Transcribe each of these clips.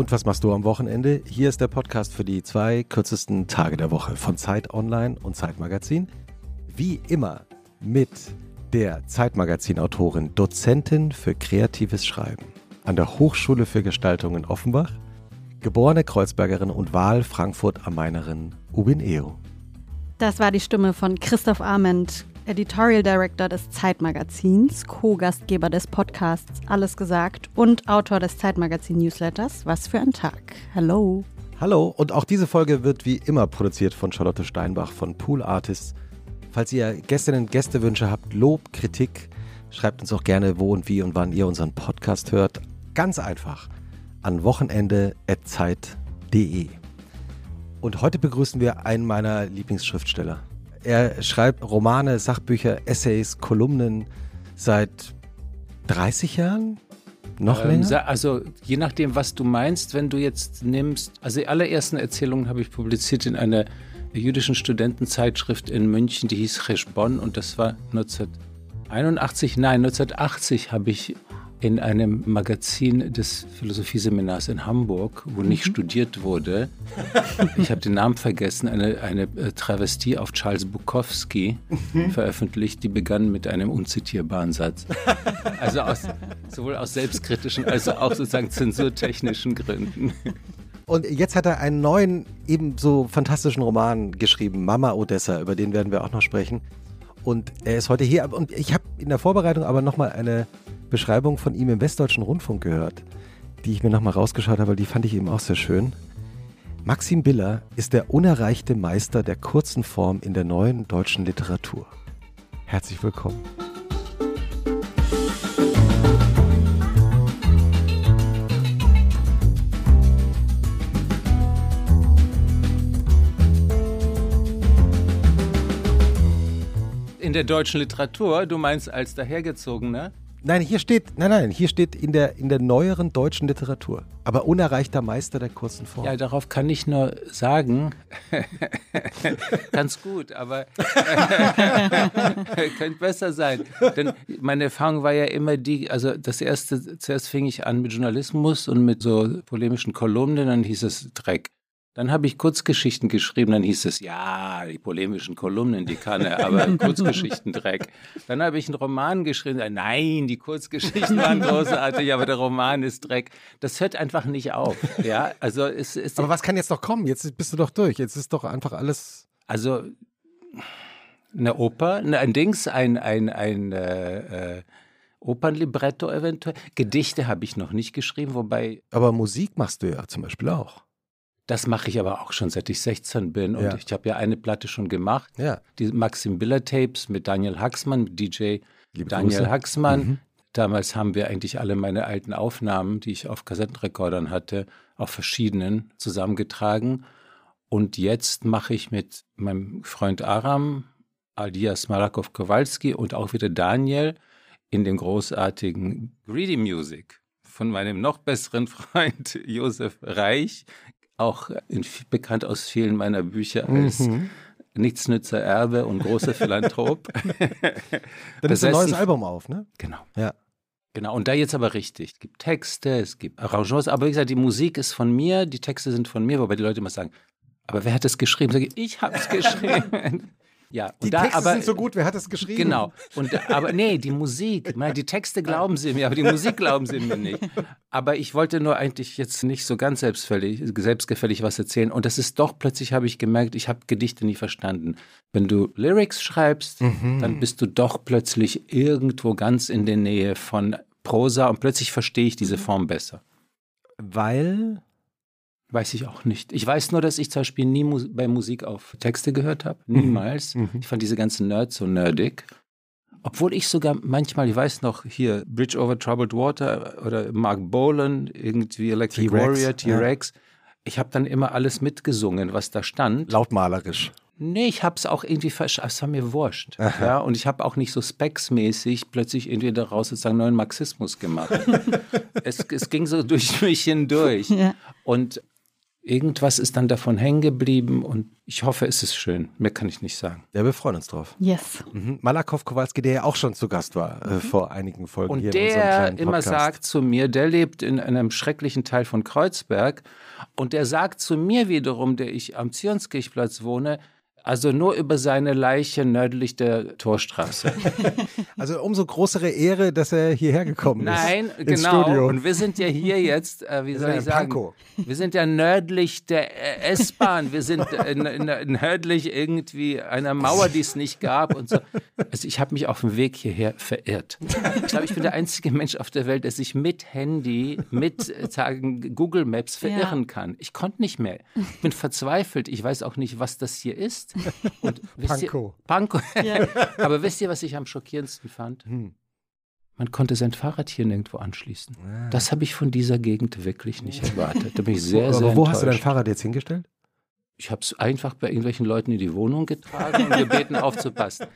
Und was machst du am Wochenende? Hier ist der Podcast für die zwei kürzesten Tage der Woche von Zeit Online und Zeitmagazin. Wie immer mit der Zeitmagazin-Autorin, Dozentin für kreatives Schreiben an der Hochschule für Gestaltung in Offenbach, geborene Kreuzbergerin und Wahl-Frankfurt am Mainerin Ubin Eo. Das war die Stimme von Christoph Arment, Editorial Director des Zeitmagazins, Co-Gastgeber des Podcasts Alles gesagt und Autor des Zeitmagazin-Newsletters Was für ein Tag. Hallo. Hallo und auch diese Folge wird wie immer produziert von Charlotte Steinbach von Pool Artists. Falls ihr Gästinnen und Gästewünsche habt, Lob, Kritik, schreibt uns auch gerne, wo und wie und wann ihr unseren Podcast hört. Ganz einfach an wochenende.zeit.de. Und heute begrüßen wir einen meiner Lieblingsschriftsteller. Er schreibt Romane, Sachbücher, Essays, Kolumnen seit 30 Jahren? Noch ähm, länger? Also je nachdem, was du meinst, wenn du jetzt nimmst, also die allerersten Erzählungen habe ich publiziert in einer jüdischen Studentenzeitschrift in München, die hieß Cheshbon und das war 1981, nein, 1980 habe ich in einem Magazin des Philosophieseminars in Hamburg, wo nicht mhm. studiert wurde. Ich habe den Namen vergessen, eine, eine äh, Travestie auf Charles Bukowski mhm. veröffentlicht, die begann mit einem unzitierbaren Satz. Also aus, sowohl aus selbstkritischen als auch sozusagen zensurtechnischen Gründen. Und jetzt hat er einen neuen, ebenso fantastischen Roman geschrieben, Mama Odessa, über den werden wir auch noch sprechen. Und er ist heute hier. Und ich habe in der Vorbereitung aber nochmal eine Beschreibung von ihm im Westdeutschen Rundfunk gehört, die ich mir nochmal rausgeschaut habe, weil die fand ich eben auch sehr schön. Maxim Biller ist der unerreichte Meister der kurzen Form in der neuen deutschen Literatur. Herzlich willkommen. In der deutschen Literatur, du meinst als dahergezogener? Nein, hier steht, nein, nein, hier steht in der, in der neueren deutschen Literatur. Aber unerreichter Meister der kurzen Form. Ja, darauf kann ich nur sagen, ganz gut, aber könnte besser sein. Denn meine Erfahrung war ja immer die, also das erste, zuerst fing ich an mit Journalismus und mit so polemischen Kolumnen, dann hieß es Dreck. Dann habe ich Kurzgeschichten geschrieben, dann hieß es, ja, die polemischen Kolumnen, die kann er, aber Kurzgeschichtendreck. Dann habe ich einen Roman geschrieben, nein, die Kurzgeschichten waren großartig, aber der Roman ist Dreck. Das hört einfach nicht auf. Ja, also es ist. Aber was kann jetzt noch kommen? Jetzt bist du doch durch. Jetzt ist doch einfach alles. Also eine Oper, ein Dings, ein, ein, ein, äh, äh, Opernlibretto eventuell. Gedichte habe ich noch nicht geschrieben, wobei. Aber Musik machst du ja zum Beispiel auch. Das mache ich aber auch schon seit ich 16 bin. Und ja. ich habe ja eine Platte schon gemacht. Ja. Die Maxim Biller Tapes mit Daniel Haxmann, mit DJ Liebe Daniel Grüße. Haxmann. Mhm. Damals haben wir eigentlich alle meine alten Aufnahmen, die ich auf Kassettenrekordern hatte, auf verschiedenen zusammengetragen. Und jetzt mache ich mit meinem Freund Aram, alias Marakov Kowalski und auch wieder Daniel in dem großartigen Greedy Music von meinem noch besseren Freund Josef Reich auch in, bekannt aus vielen meiner Bücher als mhm. Nichtsnützer Erbe und großer Philanthrop. Dann ist ein neues Album auf, ne? Genau. Ja. Genau, und da jetzt aber richtig. Es gibt Texte, es gibt Arrangements, aber wie gesagt, die Musik ist von mir, die Texte sind von mir, wobei die Leute immer sagen, aber wer hat es geschrieben? Sag ich, ich habe es geschrieben. Ja, die da, Texte aber, sind so gut, wer hat das geschrieben? Genau. Und, aber nee, die Musik, die Texte glauben sie mir, aber die Musik glauben sie mir nicht. Aber ich wollte nur eigentlich jetzt nicht so ganz selbstgefällig, selbstgefällig was erzählen. Und das ist doch, plötzlich habe ich gemerkt, ich habe Gedichte nie verstanden. Wenn du Lyrics schreibst, mhm. dann bist du doch plötzlich irgendwo ganz in der Nähe von Prosa und plötzlich verstehe ich diese Form besser. Weil Weiß ich auch nicht. Ich weiß nur, dass ich zum Beispiel nie Mus bei Musik auf Texte gehört habe. Mhm. Niemals. Mhm. Ich fand diese ganzen Nerds so nerdig. Obwohl ich sogar manchmal, ich weiß noch, hier Bridge over Troubled Water oder Mark Bolan, irgendwie Electric Warrior, T-Rex. Ja. Ich habe dann immer alles mitgesungen, was da stand. Lautmalerisch. Nee, ich habe es auch irgendwie, es war mir wurscht. Ja, und ich habe auch nicht so Specs-mäßig plötzlich irgendwie daraus sozusagen neuen Marxismus gemacht. es, es ging so durch mich hindurch. Ja. Und irgendwas ist dann davon hängen geblieben und ich hoffe, es ist schön. Mehr kann ich nicht sagen. Ja, wir freuen uns drauf. Yes. Mhm. Malakow Kowalski, der ja auch schon zu Gast war äh, vor einigen Folgen Und hier in unserem der kleinen immer Podcast. sagt zu mir, der lebt in einem schrecklichen Teil von Kreuzberg und der sagt zu mir wiederum, der ich am Zionskirchplatz wohne, also nur über seine Leiche nördlich der Torstraße. Also umso größere Ehre, dass er hierher gekommen Nein, ist. ins genau. Studio. Und wir sind ja hier jetzt, äh, wie Wir soll sind ich sagen, Pankow. wir sind ja nördlich der äh, S-Bahn. Wir sind äh, nördlich irgendwie einer Mauer, die es nicht gab und so. Also ich habe mich auf dem Weg hierher verirrt. Ich glaube, ich bin der einzige Mensch auf der Welt, der sich mit Handy, mit äh, sagen, Google Maps verirren kann. Ich konnte nicht mehr. Ich bin verzweifelt. Ich weiß auch nicht, was das hier ist. Und wisst Pankow. Ihr, Pankow. Aber wisst ihr, was ich am schockierendsten fand? Hm. Man konnte sein Fahrrad hier nirgendwo anschließen. Das habe ich von dieser Gegend wirklich nicht erwartet. Da bin ich sehr, sehr Aber wo hast du dein enttäuscht. Fahrrad jetzt hingestellt? Ich habe es einfach bei irgendwelchen Leuten in die Wohnung getragen und gebeten, aufzupassen.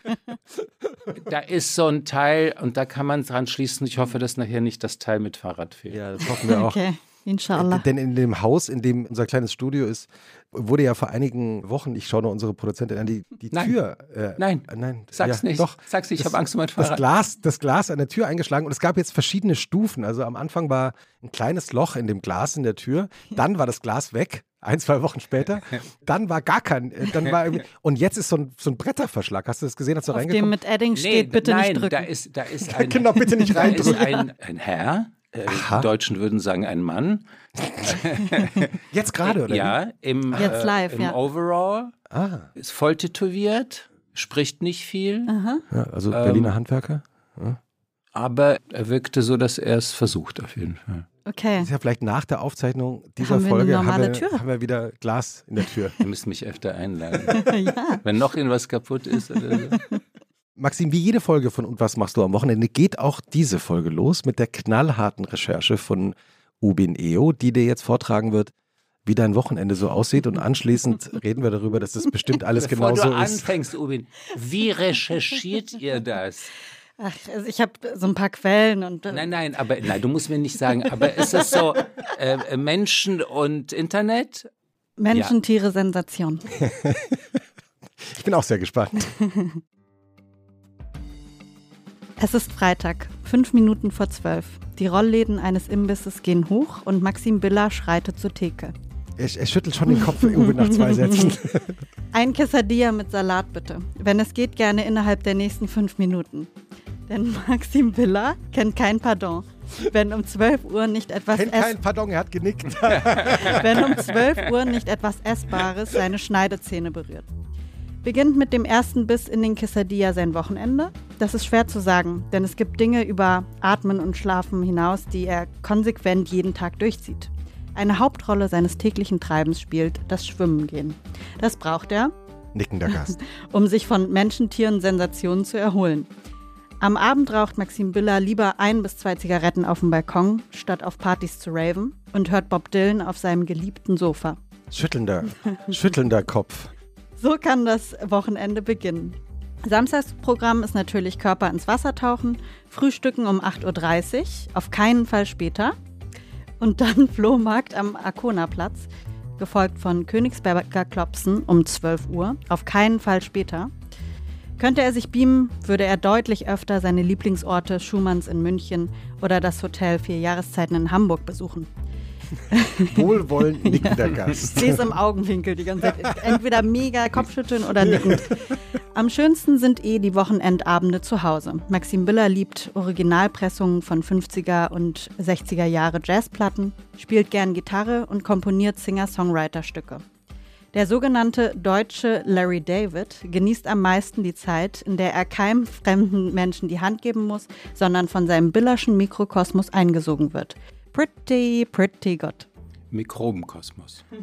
Da ist so ein Teil und da kann man dran schließen. Ich hoffe, dass nachher nicht das Teil mit Fahrrad fehlt. Ja, das hoffen wir auch. Okay, inshallah. Denn in dem Haus, in dem unser kleines Studio ist, wurde ja vor einigen Wochen, ich schaue nur unsere Produzentin an, die, die Nein. Tür. Äh, Nein. äh, nein. Sag's ja, nicht. Doch. Sag's nicht, ich Das- habe Angst um mein Das Fahrrad. Glas, das Glas an der Tür eingeschlagen und es gab jetzt verschiedene Stufen. Also am Anfang war ein kleines Loch in dem Glas in der Tür, dann war das Glas weg, ein, zwei Wochen später, dann war gar kein, äh, dann war und jetzt ist so ein, so ein Bretterverschlag. Hast du das gesehen, als du Auf dem reingekommen mit Edding steht, bitte nein, nicht drücken. Da ist, da ist ein, Genau, bitte nicht da ist reindrücken. ein, ein Herr, äh, die Deutschen würden sagen ein Mann. Jetzt gerade, oder? Ja, im, Jetzt äh, live, im ja. Overall? Ah, ist voll tätowiert, spricht nicht viel, ja, also Ähm, Berliner Handwerker. aber er wirkte so, dass er es versucht auf jeden Fall. Okay. Ist ja vielleicht nach der Aufzeichnung dieser Haben Folge normale haben, wir, Tür? haben wir wieder Glas in der Tür. Ihr müsst mich öfter einladen. ja. Wenn noch irgendwas kaputt ist oder so. Maxim, wie jede Folge von Und was machst du am Wochenende, geht auch diese Folge los mit der knallharten Recherche von Ubin Eo, die dir jetzt vortragen wird, wie dein Wochenende so aussieht. Und anschließend reden wir darüber, dass das bestimmt alles Bevor genauso du ist. anfängst, Ubin, wie recherchiert ihr das? Ach, also ich habe so ein paar Quellen und äh, Nein, nein, aber nein, du musst mir nicht sagen, aber ist es so äh, Menschen und Internet? Menschen, Tiere, Sensation. Ich bin auch sehr gespannt. Es ist Freitag, fünf Minuten vor zwölf. Die Rollläden eines Imbisses gehen hoch und Maxim Biller schreitet zur Theke. Er, er schüttelt schon den Kopf Uwe nach zwei Sätzen. Ein Quesadilla mit Salat bitte. Wenn es geht, gerne innerhalb der nächsten fünf Minuten. Denn Maxim Biller kennt kein Pardon. Wenn um 12 Uhr nicht etwas Kennt kein Pardon, er hat genickt. wenn um 12 Uhr nicht etwas Essbares seine Schneidezähne berührt. Beginnt mit dem ersten Biss in den Quesadilla sein Wochenende? Das ist schwer zu sagen, denn es gibt Dinge über Atmen und Schlafen hinaus, die er konsequent jeden Tag durchzieht. Eine Hauptrolle seines täglichen Treibens spielt das Schwimmen gehen. Das braucht er, Nickender Gast. um sich von Menschen, Tieren, Sensationen zu erholen. Am Abend raucht Maxim Biller lieber ein bis zwei Zigaretten auf dem Balkon, statt auf Partys zu raven und hört Bob Dylan auf seinem geliebten Sofa. Schüttelnder, schüttelnder Kopf. So kann das Wochenende beginnen. Samstagsprogramm ist natürlich Körper ins Wasser tauchen, Frühstücken um 8.30 Uhr, auf keinen Fall später. Und dann Flohmarkt am Arkona-Platz, gefolgt von Königsberger Klopsen um 12 Uhr, auf keinen Fall später. Könnte er sich beamen, würde er deutlich öfter seine Lieblingsorte Schumanns in München oder das Hotel Vier Jahreszeiten in Hamburg besuchen. Wohlwollend nickender Ich Gast. sehe es im Augenwinkel die ganze Zeit. Entweder mega Kopfschütteln oder nickend. Am schönsten sind eh die Wochenendabende zu Hause. Maxim Biller liebt Originalpressungen von 50er und 60er Jahre Jazzplatten, spielt gern Gitarre und komponiert Singer-Songwriter-Stücke. Der sogenannte deutsche Larry David genießt am meisten die Zeit, in der er keinem fremden Menschen die Hand geben muss, sondern von seinem Billerschen Mikrokosmos eingesogen wird. Pretty, pretty good. Mikrobenkosmos.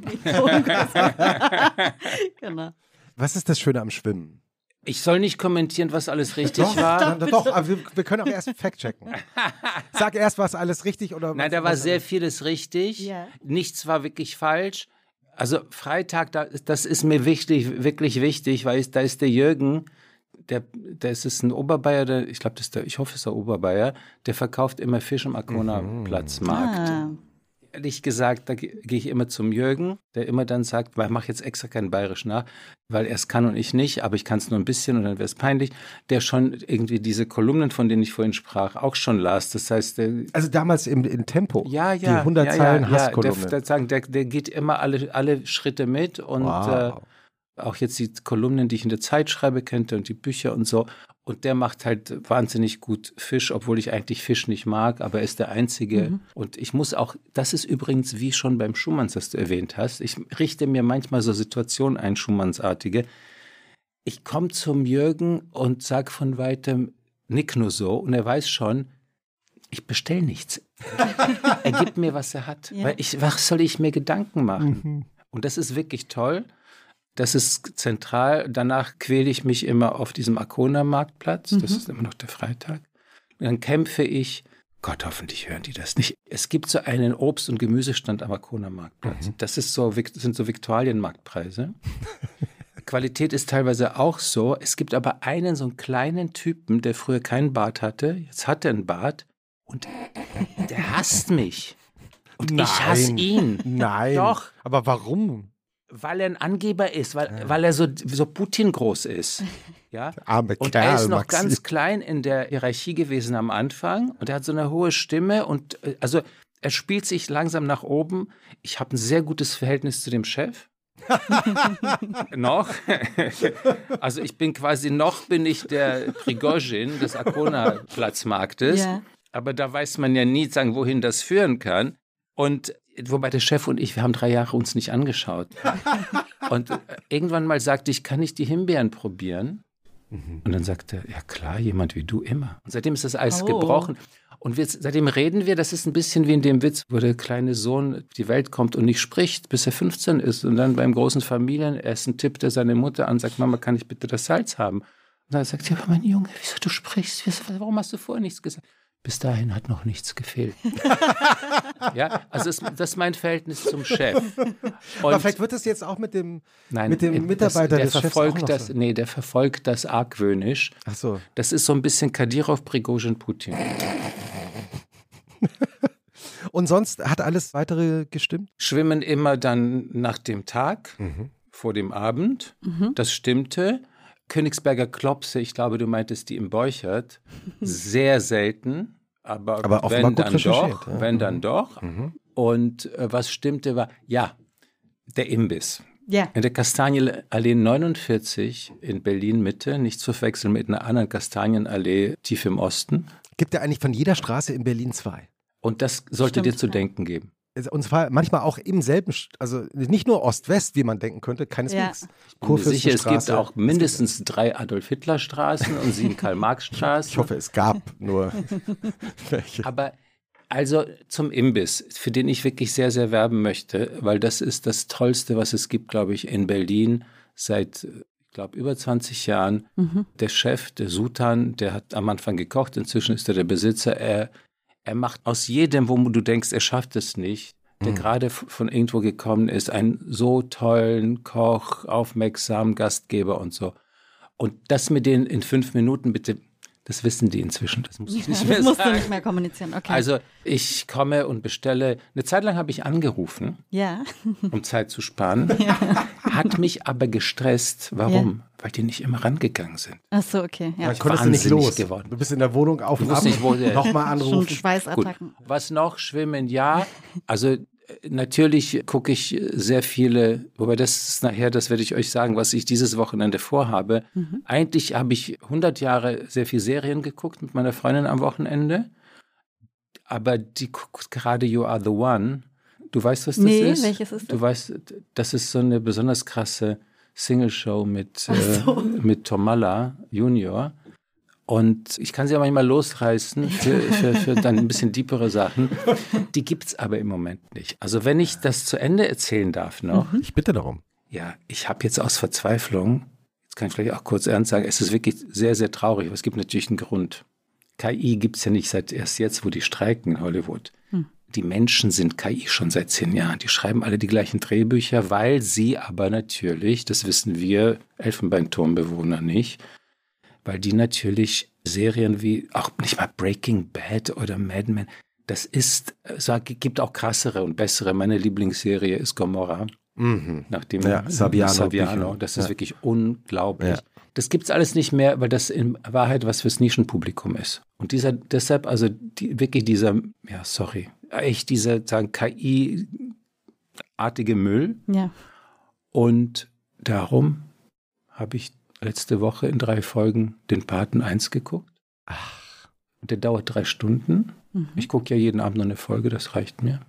genau. Was ist das Schöne am Schwimmen? Ich soll nicht kommentieren, was alles richtig war. Dann, dann doch, aber wir, wir können auch erst Fact checken. Sag erst, was alles richtig oder Nein, was, da war sehr vieles richtig. Ja. Nichts war wirklich falsch. Also Freitag, da, das ist mir wichtig, wirklich wichtig, weil es, da ist der Jürgen, der, der ist, ist ein Oberbayer, der, ich glaube, das ist der, ich hoffe, es ist der Oberbayer, der verkauft immer Fisch am Arkona Platz Markt. Ah, ehrlich gesagt, da gehe ich immer zum Jürgen, der immer dann sagt, ich mache jetzt extra keinen Bayerisch nach, weil er es kann und ich nicht, aber ich kann es nur ein bisschen und dann wäre es peinlich, der schon irgendwie diese Kolumnen, von denen ich vorhin sprach, auch schon las. Das heißt, der, Also damals im, in Tempo. ja, ja, Die 100 ja, Zeilen ja, ja, Hasskolumne. der, der, sagen, der, der geht immer alle, alle Schritte mit und Wow. äh, auch jetzt die Kolumnen, die ich in der Zeit schreibe, kennt er und die Bücher und so. Und der macht halt wahnsinnig gut Fisch, obwohl ich eigentlich Fisch nicht mag, aber er ist der Einzige. Und ich muss auch, das ist übrigens wie schon beim Schumanns, das du erwähnt hast. Ich richte mir manchmal so Situationen ein, Schumannsartige. Ich komme zum Jürgen und sag von weitem, nick nur so und er weiß schon, ich bestell nichts. er gibt mir, was er hat. Ja. Weil ich, was soll ich mir Gedanken machen? Und das ist wirklich toll. Das ist zentral. Danach quäle ich mich immer auf diesem Arkona-Marktplatz. Das ist immer noch der Freitag. Und dann kämpfe ich. Gott, hoffentlich hören die das nicht. Es gibt so einen Obst- und Gemüsestand am Arkona-Marktplatz. Das ist so, sind so Viktualienmarktpreise. Qualität ist teilweise auch so. Es gibt aber einen so einen kleinen Typen, der früher keinen Bart hatte. Jetzt hat er einen Bart und der hasst mich. Und ich hasse Nein. ihn. Nein. Doch. Aber warum? Weil er ein Angeber ist, weil, weil er so, so Putin groß ist. Ja? Arme Und Kerl, er ist noch Maxi. ganz klein in der Hierarchie gewesen am Anfang und er hat so eine hohe Stimme und äh, also er spielt sich langsam nach oben. Ich habe ein sehr gutes Verhältnis zu dem Chef. noch. also ich bin quasi noch bin ich der Prigozhin des Arkona-Platzmarktes. Ja. Aber da weiß man ja nie, sagen, wohin das führen kann. Und wobei der Chef und ich, wir haben drei Jahre uns nicht angeschaut. und äh, irgendwann mal sagte ich, kann ich die Himbeeren probieren? Und dann sagte er, ja klar, jemand wie du immer. Und seitdem ist das Eis Oh. gebrochen. Und wir, seitdem reden wir, das ist ein bisschen wie in dem Witz, wo der kleine Sohn die Welt kommt und nicht spricht, bis er 15 ist. Und dann beim großen Familienessen tippt er seine Mutter an, sagt, Mama, kann ich bitte das Salz haben? Und dann sagt sie, aber mein Junge, wieso du sprichst? Warum hast du vorher nichts gesagt? Bis dahin hat noch nichts gefehlt. ja, also das, das ist mein Verhältnis zum Chef. Aber Und- vielleicht wird das jetzt auch mit dem, Nein, mit dem Mitarbeiter das, des der Chefs verfolgt auch noch das, so. Nee, der verfolgt das argwöhnisch. Ach so. Das ist so ein bisschen Kadyrov, Prigozhin, Putin. Und sonst hat alles weitere gestimmt? Schwimmen immer dann nach dem Tag, vor dem Abend. Das stimmte. Königsberger Klopse, ich glaube, du meintest die im Beuchert, sehr selten. Aber, Aber wenn dann doch, ja. wenn dann doch. Und äh, was stimmte war, ja, der Imbiss. Ja. In der Kastanienallee 49 in Berlin Mitte, nicht zu verwechseln mit einer anderen Kastanienallee tief im Osten. Gibt ja eigentlich von jeder Straße in Berlin zwei. Und das sollte Stimmt, dir zu ja. denken geben. Und zwar manchmal auch im selben, also nicht nur Ost-West, wie man denken könnte, keineswegs. Ich bin mir sicher, es gibt auch mindestens drei Adolf-Hitler-Straßen und sieben Karl-Marx-Straßen. Ich hoffe, es gab nur welche. Aber also zum Imbiss, für den ich wirklich sehr, sehr werben möchte, weil das ist das Tollste, was es gibt, glaube ich, in Berlin seit, ich glaube, über 20 Jahren. Der Chef, der Sultan, der hat am Anfang gekocht, inzwischen ist er der Besitzer. Er, er macht aus jedem, wo du denkst, er schafft es nicht, der gerade f- von irgendwo gekommen ist, einen so tollen Koch, aufmerksamen Gastgeber und so. Und das mit denen in fünf Minuten bitte, das wissen die inzwischen, das muss ich nicht mehr Das musst du sagen. nicht mehr kommunizieren. Okay. Also ich komme und bestelle. Eine Zeit lang habe ich angerufen, ja. um Zeit zu sparen. Hat mich aber gestresst. Warum? Weil die nicht immer rangegangen sind. Ach so, okay. Ja. Dann konntest du nicht los. geworden. Du bist in der Wohnung auf und ab. Nochmal Schon anrufen. Gut. Schweißattacken. Was noch? Schwimmen, ja. Also natürlich gucke ich sehr viele, wobei das ist nachher, das werde ich euch sagen, was ich dieses Wochenende vorhabe. Eigentlich habe ich 100 Jahre sehr viel Serien geguckt mit meiner Freundin am Wochenende. Aber die guckt gerade You Are the One. Du weißt, was das Nee, ist? welches ist das? Du weißt, das ist so eine besonders krasse Single-Show mit, äh, mit Tomalla Junior. Und ich kann sie aber manchmal losreißen für, für, für dann ein bisschen deepere Sachen. Die gibt's aber im Moment nicht. Also wenn ich das zu Ende erzählen darf noch, Ich bitte darum. ja, ich habe jetzt aus Verzweiflung, jetzt kann ich vielleicht auch kurz ernst sagen, es ist wirklich sehr, sehr traurig, aber es gibt natürlich einen Grund. KI gibt's ja nicht seit erst jetzt, wo die streiken in Hollywood. Die Menschen sind KI schon seit zehn Jahren. Die schreiben alle die gleichen Drehbücher, weil sie aber natürlich, das wissen wir Elfenbeinturmbewohner nicht, weil die natürlich Serien wie auch nicht mal Breaking Bad oder Mad Men, Das ist, es gibt auch krassere und bessere. Meine Lieblingsserie ist Gomorra. Mhm. Nachdem Ja, Saviano. Saviano. Das ist Ja. wirklich unglaublich. Ja. Das gibt's alles nicht mehr, weil das in Wahrheit was fürs Nischenpublikum ist. Und dieser, deshalb, also die, wirklich dieser, ja, sorry, echt dieser sagen, KI-artige Müll. Ja. Und darum habe ich letzte Woche in drei Folgen den Paten 1 geguckt. Und der dauert drei Stunden. Mhm. Ich gucke ja jeden Abend noch eine Folge, das reicht mir.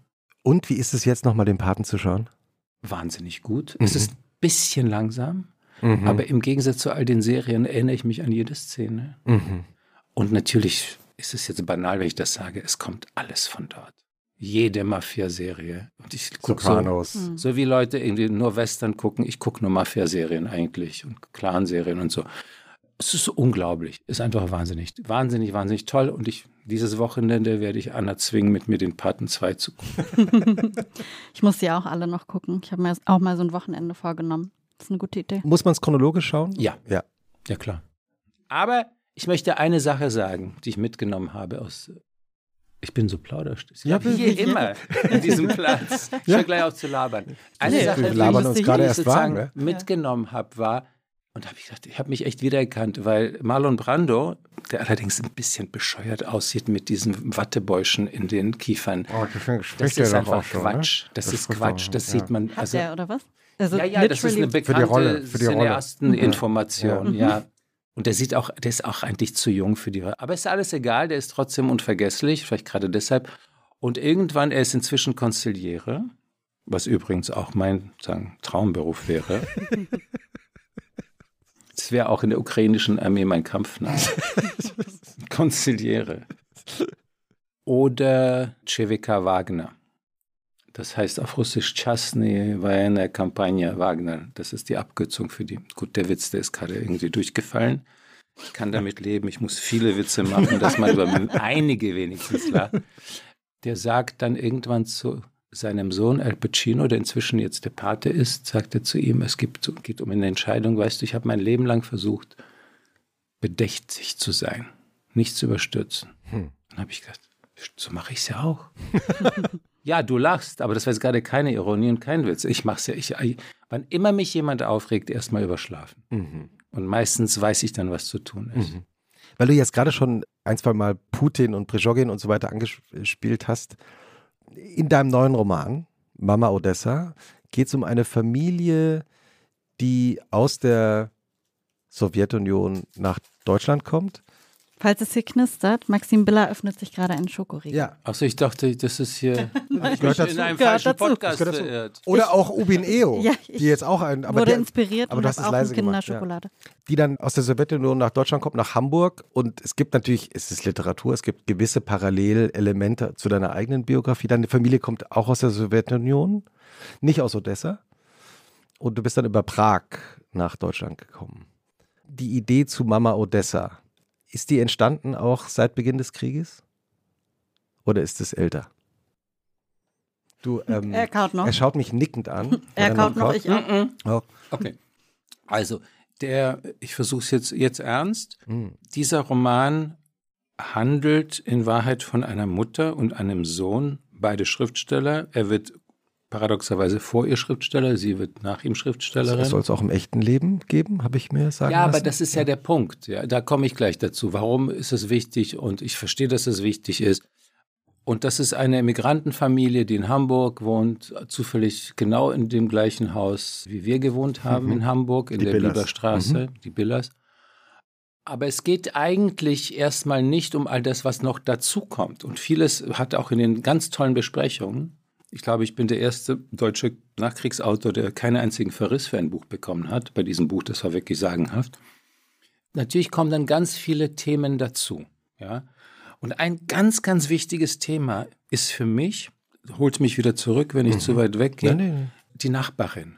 Und wie ist es jetzt nochmal, den Paten zu schauen? Wahnsinnig gut. Mhm. Es ist ein bisschen langsam, Mhm. aber im Gegensatz zu all den Serien erinnere ich mich an jede Szene. Mhm. Und natürlich ist es jetzt banal, wenn ich das sage, es kommt alles von dort. Jede Mafia-Serie. Und ich gucke so. Mhm. so wie Leute irgendwie nur Western gucken, ich gucke nur Mafia-Serien eigentlich und Clan-Serien und so. Es ist so unglaublich. Ist einfach wahnsinnig, wahnsinnig, wahnsinnig toll. Und ich, dieses Wochenende werde ich Anna zwingen, mit mir den Paten 2 zu gucken. Ich muss die auch alle noch gucken. Ich habe mir auch mal so ein Wochenende vorgenommen. Das ist eine gute Idee. Muss man es chronologisch schauen? Ja. Ja. Ja, klar. Aber ich möchte eine Sache sagen, die ich mitgenommen habe aus. Ich bin so plauderstisch. Ja, Ja, hier immer an diesem Platz. Ich Ja. gleich auf zu labern. Eine Nee, Sache, die labern ich sozusagen ne? mitgenommen habe, war, und habe ich gedacht, ich habe mich echt wiedererkannt, weil Marlon Brando, der allerdings ein bisschen bescheuert aussieht mit diesen Wattebäuschen in den Kiefern. Oh, das Das ist einfach Quatsch. Das, ist Quatsch. Das sieht man. Hat Also, der oder was? Also ja, ja, das ist eine bekannte Rolle, für die Rolle. Cineasten-Information, ja. Und der sieht auch, der ist auch eigentlich zu jung für die. Aber ist alles egal, der ist trotzdem unvergesslich, vielleicht gerade deshalb. Und irgendwann, er ist inzwischen Konziliere, was übrigens auch mein sagen, Traumberuf wäre. Das wäre auch in der ukrainischen Armee mein Kampfname. Konziliere. Oder CWK Wagner. Das heißt auf Russisch Chasny Военная Kampagne Wagner. Das ist die Abkürzung für die. Gut, der Witz, der ist gerade irgendwie durchgefallen. Ich kann damit leben. Ich muss viele Witze machen, dass man über einige wenigstens lacht. Der sagt dann irgendwann zu seinem Sohn Al Pacino, der inzwischen jetzt der Pate ist, sagt er zu ihm, es gibt, geht um eine Entscheidung, weißt du, ich habe mein Leben lang versucht, bedächtig zu sein, nicht zu überstürzen. Hm. Dann habe ich gedacht, so mache ich es ja auch. ja, du lachst, aber das war jetzt gerade keine Ironie und kein Witz. Ich mache es ja. Ich, wann immer mich jemand aufregt, erstmal überschlafen. Mhm. Und meistens weiß ich dann, was zu tun ist. Mhm. Weil du jetzt gerade schon ein, zwei Mal Putin und Prigogin und so weiter angespielt hast. In deinem neuen Roman, Mama Odessa, geht es um eine Familie, die aus der Sowjetunion nach Deutschland kommt. Falls es hier knistert, Maxim Biller öffnet sich gerade einen Schokoriegel. Ja. Achso, ich dachte, das ist hier gehört mich dazu. in einem Gehört falschen dazu. Podcast gehört dazu. verirrt. Oder auch Ubin Eo, Ja, ich die jetzt auch ein, aber Wurde der, inspiriert aber und du hast es auch leise gemacht, ja. Kinderschokolade. die dann aus der Sowjetunion nach Deutschland kommt, nach Hamburg. Und es gibt natürlich, es ist Literatur, es gibt gewisse Parallelelemente zu deiner eigenen Biografie. Deine Familie kommt auch aus der Sowjetunion, nicht aus Odessa. Und du bist dann über Prag nach Deutschland gekommen. Die Idee zu Mama Odessa, ist die entstanden auch seit Beginn des Krieges? Oder ist es älter? Du, ähm, Er kaut noch. er schaut mich nickend an. Er kaut noch, ich auch. Mhm. Oh. Okay. Also, der, ich versuche es jetzt, jetzt ernst. Hm. Dieser Roman handelt in Wahrheit von einer Mutter und einem Sohn, beide Schriftsteller. Er wird paradoxerweise vor ihr Schriftsteller, sie wird nach ihm Schriftstellerin. Das soll es auch im echten Leben geben, habe ich mir sagen Ja, lassen. aber das ist ja der Punkt. Ja, da komme ich gleich dazu. Warum ist es wichtig? Und ich verstehe, dass es wichtig ist. Und das ist eine Emigrantenfamilie, die in Hamburg wohnt, zufällig genau in dem gleichen Haus, wie wir gewohnt haben Mhm. in Hamburg, in Die der Billers. Bieberstraße, die Billers. Aber es geht eigentlich erstmal nicht um all das, was noch dazukommt. Und vieles hat auch in den ganz tollen Besprechungen. Ich glaube, ich bin der erste deutsche Nachkriegsautor, der keinen einzigen Verriss für ein Buch bekommen hat. Bei diesem Buch, das war wirklich sagenhaft. Natürlich kommen dann ganz viele Themen dazu. Ja? Und ein ganz, ganz wichtiges Thema ist für mich, holt mich wieder zurück, wenn ich zu weit weggehe, Nee, nee, die Nachbarin.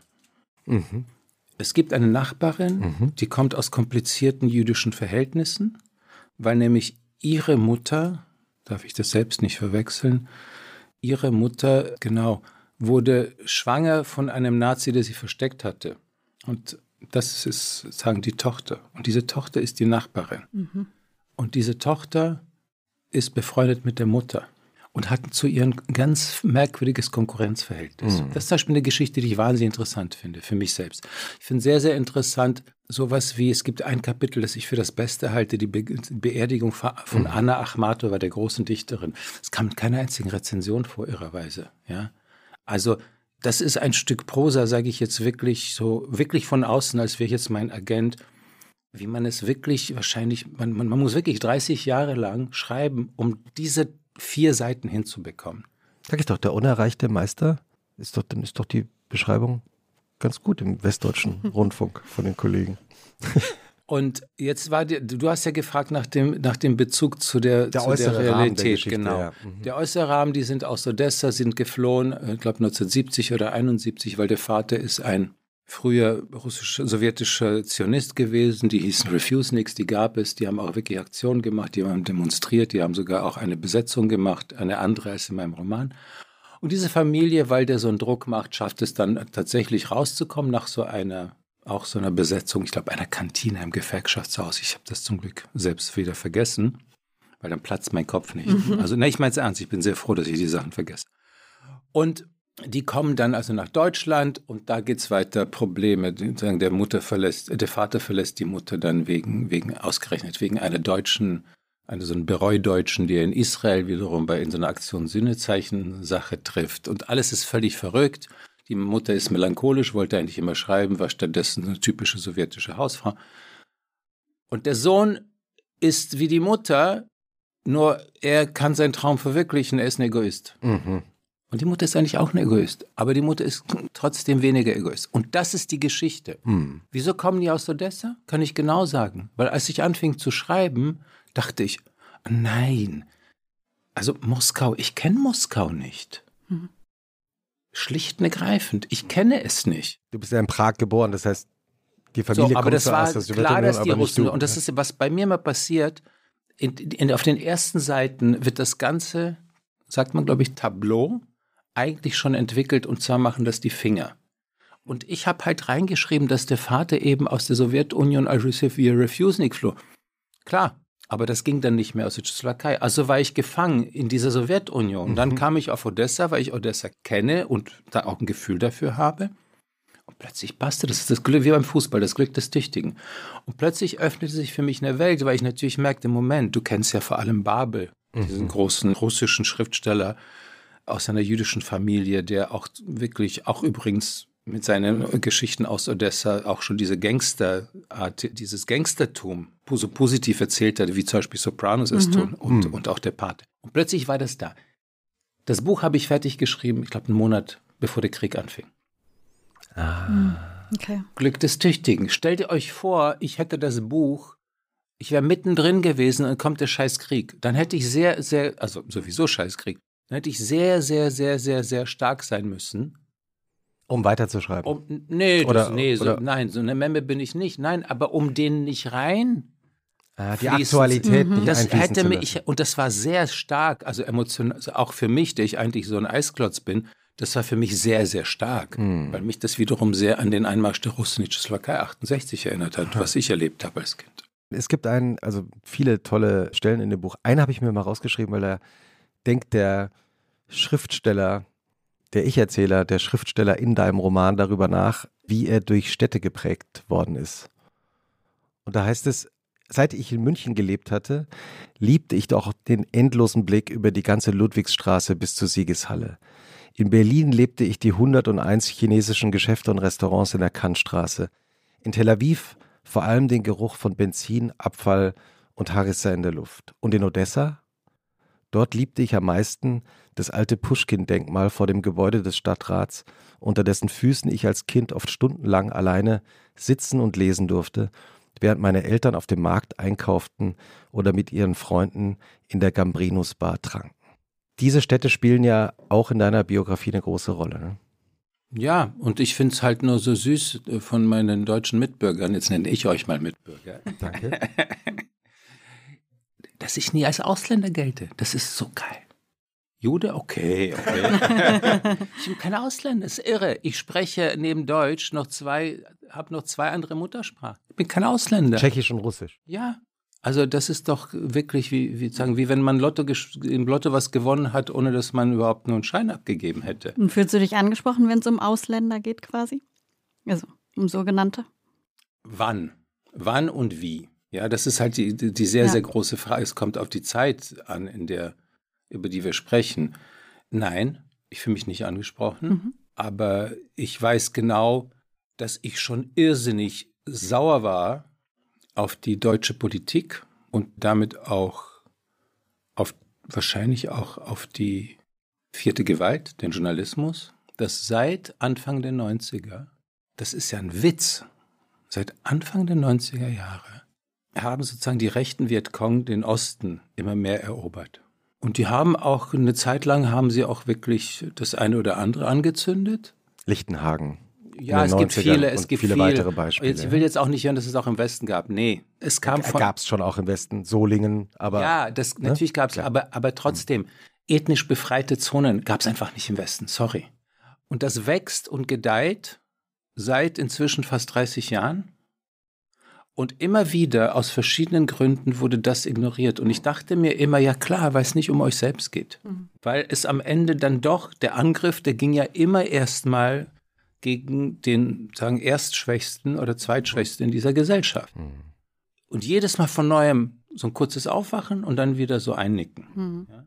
Mhm. Es gibt eine Nachbarin, die kommt aus komplizierten jüdischen Verhältnissen, weil nämlich ihre Mutter, darf ich das selbst nicht verwechseln, ihre Mutter, genau, wurde schwanger von einem Nazi, der sie versteckt hatte. Und das ist sozusagen die Tochter. Und diese Tochter ist die Nachbarin. Und diese Tochter ist befreundet mit der Mutter. und hatten zu ihr ein ganz merkwürdiges Konkurrenzverhältnis. Mhm. Das ist zum Beispiel eine Geschichte, die ich wahnsinnig interessant finde, für mich selbst. Ich finde sehr, sehr interessant, sowas wie, es gibt ein Kapitel, das ich für das Beste halte, die Be Beerdigung von mhm. Anna Achmatova, der großen Dichterin. Es kam mit keiner einzigen Rezension vor, irrerweise. Ja? Also, das ist ein Stück Prosa, sage ich jetzt wirklich so, wirklich von außen, als wäre ich jetzt mein Agent wie man es wirklich wahrscheinlich, man, man, man muss wirklich 30 Jahre lang schreiben, um diese vier Seiten hinzubekommen. Sag ich doch, der unerreichte Meister ist doch, dann ist doch die Beschreibung ganz gut im westdeutschen Rundfunk von den Kollegen. Und jetzt war dir, du hast ja gefragt nach dem, nach dem Bezug zu der, der, zu äußere der Realität, der genau. Ja. Mhm. Der äußere Rahmen, die sind aus Odessa, sind geflohen, äh, ich glaube 1970 oder 71, weil der Vater ist ein früher russischer, sowjetischer Zionist gewesen, die hießen Refuseniks, die gab es, die haben auch wirklich Aktionen gemacht, die haben demonstriert, die haben sogar auch eine Besetzung gemacht, eine andere als in meinem Roman. Und diese Familie, weil der so einen Druck macht, schafft es dann tatsächlich rauszukommen nach so einer, auch so einer Besetzung, ich glaube einer Kantine im Gewerkschaftshaus. Ich habe das zum Glück selbst wieder vergessen, weil dann platzt mein Kopf nicht. Mhm. Also, ne, ich meine es ernst, ich bin sehr froh, dass ich die Sachen vergesse. Und die kommen dann also nach Deutschland und da geht's weiter Probleme. Der Mutter verlässt, der Vater verlässt die Mutter dann wegen, wegen ausgerechnet wegen einer deutschen, einer so einen Bereudeutschen, die er in Israel wiederum bei in so einer Aktion Sühnezeichen-Sache trifft. Und alles ist völlig verrückt. Die Mutter ist melancholisch, wollte eigentlich immer schreiben, war stattdessen eine typische sowjetische Hausfrau. Und der Sohn ist wie die Mutter, nur er kann seinen Traum verwirklichen, er ist ein Egoist. Mhm. Und die Mutter ist eigentlich auch ein Egoist, aber die Mutter ist trotzdem weniger Egoist. Und das ist die Geschichte. Hm. Wieso kommen die aus Odessa? Kann ich genau sagen. Weil als ich anfing zu schreiben, dachte ich, nein, also Moskau, ich kenne Moskau nicht. Hm. Schlicht und ergreifend, ich kenne es nicht. Du bist ja in Prag geboren, das heißt, die Familie so, aber kommt das war aus der klar, dass die Russen, du, und das ist, was bei mir mal passiert, in, in, auf den ersten Seiten wird das Ganze, sagt man, glaube ich, Tableau, eigentlich schon entwickelt und zwar machen das die Finger. Und ich habe halt reingeschrieben, dass der Vater eben aus der Sowjetunion als Refusnik floh. Klar, aber das ging dann nicht mehr aus der Tschechoslowakei. Also war ich gefangen in dieser Sowjetunion. Mhm. Dann kam ich auf Odessa, weil ich Odessa kenne und da auch ein Gefühl dafür habe. Und plötzlich passte das. Das ist das Glück wie beim Fußball, das Glück des Tüchtigen. Und plötzlich öffnete sich für mich eine Welt, weil ich natürlich merkte, Moment, du kennst ja vor allem Babel, mhm. diesen großen russischen Schriftsteller, aus einer jüdischen Familie, der auch wirklich, auch übrigens mit seinen Geschichten aus Odessa auch schon diese Gangsterart, dieses Gangstertum so positiv erzählt hat, wie zum Beispiel Sopranos es mhm. tun und, mhm. und auch der Pate. Und plötzlich war das da. Das Buch habe ich fertig geschrieben, ich glaube einen Monat bevor der Krieg anfing. Ah. Okay. Glück des Tüchtigen. Stellt euch vor, ich hätte das Buch, ich wäre mittendrin gewesen und kommt der Scheißkrieg. Dann hätte ich sehr, sehr, also sowieso Scheißkrieg, dann hätte ich sehr, sehr, sehr, sehr, sehr stark sein müssen. Um weiterzuschreiben. Um, nee, oder, das, nee so, nein, so eine Memme bin ich nicht. Nein, aber um den nicht rein. Ah, die Aktualität mhm. nicht das hätte mich und das war sehr stark, also emotional, also auch für mich, der ich eigentlich so ein Eisklotz bin, das war für mich sehr, sehr stark, mhm. weil mich das wiederum sehr an den Einmarsch der Russen in die Slowakei 68 erinnert hat, was ich erlebt habe als Kind. Es gibt einen, also viele tolle Stellen in dem Buch. Eine habe ich mir mal rausgeschrieben, weil er denkt der Schriftsteller, der Ich-Erzähler, der Schriftsteller in deinem Roman darüber nach, wie er durch Städte geprägt worden ist. Und da heißt es, seit ich in München gelebt hatte, liebte ich doch den endlosen Blick über die ganze Ludwigsstraße bis zur Siegeshalle. In Berlin lebte ich die 101 chinesischen Geschäfte und Restaurants in der Kantstraße. In Tel Aviv vor allem den Geruch von Benzin, Abfall und Harissa in der Luft. Und in Odessa Dort liebte ich am meisten das alte Puschkin-Denkmal vor dem Gebäude des Stadtrats, unter dessen Füßen ich als Kind oft stundenlang alleine sitzen und lesen durfte, während meine Eltern auf dem Markt einkauften oder mit ihren Freunden in der Gambrinus Bar tranken. Diese Städte spielen ja auch in deiner Biografie eine große Rolle. Ne? Ja, und ich finde es halt nur so süß äh, von meinen deutschen Mitbürgern. Jetzt nenne ich euch mal Mitbürger. Danke. dass ich nie als Ausländer gelte. Das ist so geil. Jude? Okay, okay. ich bin kein Ausländer, das ist irre. Ich spreche neben Deutsch noch zwei, habe noch zwei andere Muttersprachen. Ich bin kein Ausländer. Tschechisch und Russisch. Ja, Also das ist doch wirklich wie, wie sagen, wie wenn man Lotto im Lotto was gewonnen hat, ohne dass man überhaupt nur einen Schein abgegeben hätte. Und fühlst du dich angesprochen, wenn es um Ausländer geht quasi? Also um sogenannte? Wann? Wann und wie? Ja, das ist halt die, die sehr, ja. sehr große Frage. Es kommt auf die Zeit an, in der, über die wir sprechen. Nein, ich fühle mich nicht angesprochen, mhm. aber ich weiß genau, dass ich schon irrsinnig sauer war auf die deutsche Politik und damit auch auf wahrscheinlich auch auf die vierte Gewalt, den Journalismus, dass seit Anfang der 90er, das ist ja ein Witz, seit Anfang der 90er Jahre haben sozusagen die rechten Vietcong den Osten immer mehr erobert. Und die haben auch eine Zeit lang haben sie auch wirklich das eine oder andere angezündet. Lichtenhagen ja, es gibt viele, es gibt viele, viele weitere Beispiele. Ich will jetzt auch nicht hören, dass es auch im Westen gab. Nee, es kam von. Gab es schon auch im Westen, Solingen, aber. Ja, das ne? natürlich gab es, aber, aber trotzdem, ethnisch befreite Zonen gab es einfach nicht im Westen, sorry. Und das wächst und gedeiht seit inzwischen fast 30 Jahren. Und immer wieder aus verschiedenen Gründen wurde das ignoriert. Und ich dachte mir immer, ja klar, weil es nicht um euch selbst geht. Mhm. Weil es am Ende dann doch, der Angriff, der ging ja immer erstmal gegen den, sagen, Erstschwächsten oder Zweitschwächsten in dieser Gesellschaft. Mhm. Und jedes Mal von neuem so ein kurzes Aufwachen und dann wieder so einnicken. Mhm. Ja?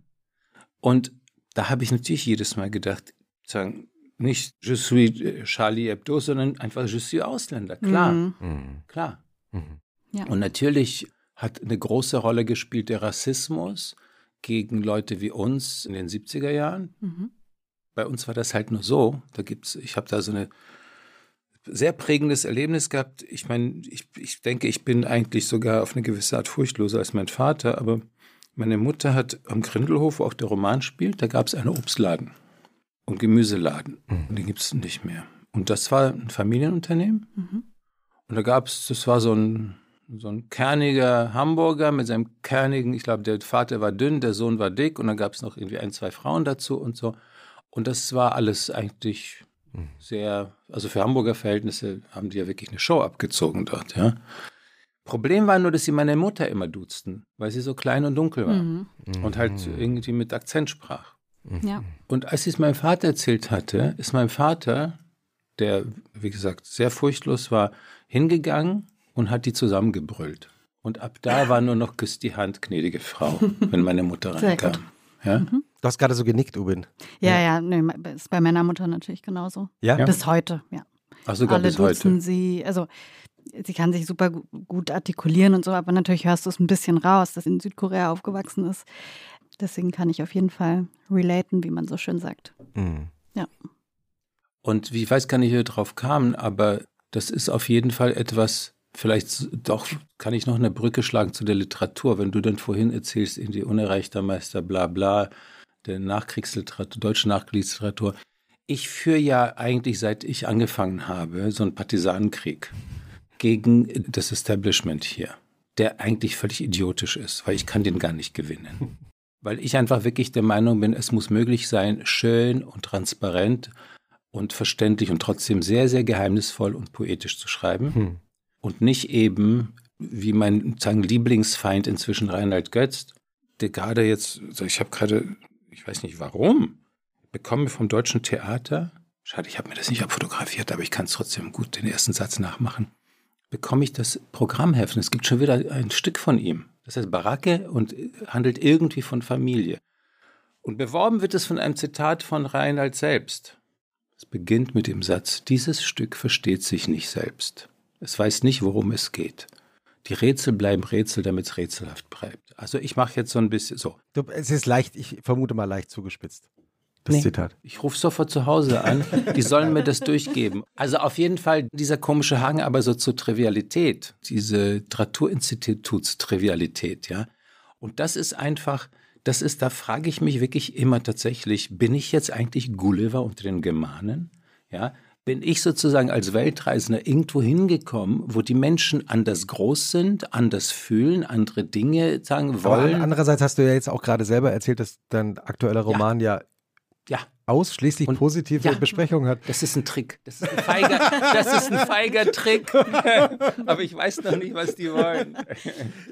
Und da habe ich natürlich jedes Mal gedacht, sagen, nicht je suis Charlie Hebdo, sondern einfach je suis Ausländer. Klar, mhm. mhm. klar. Mhm. Ja. Und natürlich hat eine große Rolle gespielt der Rassismus gegen Leute wie uns in den 70er Jahren. Mhm. Bei uns war das halt nur so. Da gibt's, ich habe da so eine sehr prägendes Erlebnis gehabt. Ich meine, ich, ich denke, ich bin eigentlich sogar auf eine gewisse Art furchtloser als mein Vater, aber meine Mutter hat am Grindelhof, wo auch der Roman spielt, da gab es einen Obstladen und Gemüseladen. Mhm. Und den gibt es nicht mehr. Und das war ein Familienunternehmen. Mhm. Und da gab es, das war so ein, so ein kerniger Hamburger mit seinem kernigen, ich glaube, der Vater war dünn, der Sohn war dick und dann gab es noch irgendwie ein, zwei Frauen dazu und so. Und das war alles eigentlich sehr, also für Hamburger Verhältnisse haben die ja wirklich eine Show abgezogen dort, ja. Problem war nur, dass sie meine Mutter immer duzten, weil sie so klein und dunkel war mhm. und halt irgendwie mit Akzent sprach. Ja. Und als sie es meinem Vater erzählt hatte, ist mein Vater, der, wie gesagt, sehr furchtlos war, hingegangen und hat die zusammengebrüllt. Und ab da war nur noch Küss die Hand, gnädige Frau, wenn meine Mutter reinkam. Ja? Mhm. Du hast gerade so genickt, Ubin. Ja, ja, nee, ist bei meiner Mutter natürlich genauso. Ja? Bis heute, ja. Ach, sogar Alle bis heute. sie, also sie kann sich super gut artikulieren und so, aber natürlich hörst du es ein bisschen raus, dass sie in Südkorea aufgewachsen ist. Deswegen kann ich auf jeden Fall relaten, wie man so schön sagt. Mhm. Ja. Und wie ich weiß gar nicht, wie wir drauf kamen, aber das ist auf jeden Fall etwas, vielleicht doch kann ich noch eine Brücke schlagen zu der Literatur, wenn du dann vorhin erzählst, in die unerreichter Meister, bla bla, der Nachkriegsliteratur, deutsche Nachkriegsliteratur. Ich führe ja eigentlich, seit ich angefangen habe, so einen Partisanenkrieg gegen das Establishment hier, der eigentlich völlig idiotisch ist, weil ich kann den gar nicht gewinnen. Weil ich einfach wirklich der Meinung bin, es muss möglich sein, schön und transparent und verständlich und trotzdem sehr, sehr geheimnisvoll und poetisch zu schreiben. Hm. Und nicht eben, wie mein sagen, Lieblingsfeind inzwischen Reinhard Götz, der gerade jetzt, also ich habe gerade ich weiß nicht warum, bekomme vom deutschen Theater, schade, ich habe mir das nicht abfotografiert, aber ich kann es trotzdem gut den ersten Satz nachmachen, bekomme ich das Programmheft. Es gibt schon wieder ein Stück von ihm. Das heißt Baracke und handelt irgendwie von Familie. Und beworben wird es von einem Zitat von Reinhard selbst. Es beginnt mit dem Satz, dieses Stück versteht sich nicht selbst. Es weiß nicht, worum es geht. Die Rätsel bleiben Rätsel, damit es rätselhaft bleibt. Also ich mache jetzt so ein bisschen so. Du, es ist leicht, ich vermute mal leicht zugespitzt. Das nee, Zitat. Ich rufe sofort zu Hause an. Die sollen mir das durchgeben. Also auf jeden Fall dieser komische Hang aber so zur Trivialität, diese Literaturinstitutstrivialität, ja. Und das ist einfach, das ist, da frage ich mich wirklich immer tatsächlich, bin ich jetzt eigentlich Gulliver unter den Germanen? Ja, bin ich sozusagen als Weltreisender irgendwo hingekommen, wo die Menschen anders groß sind, anders fühlen, andere Dinge sagen wollen. Aber andererseits hast du ja jetzt auch gerade selber erzählt, dass dein aktueller Roman ja, ja, ausschließlich Und- positive Ja. Besprechungen hat. Das ist ein Trick. Das ist ein feiger, das ist ein feiger Trick. Aber ich weiß noch nicht, was die wollen.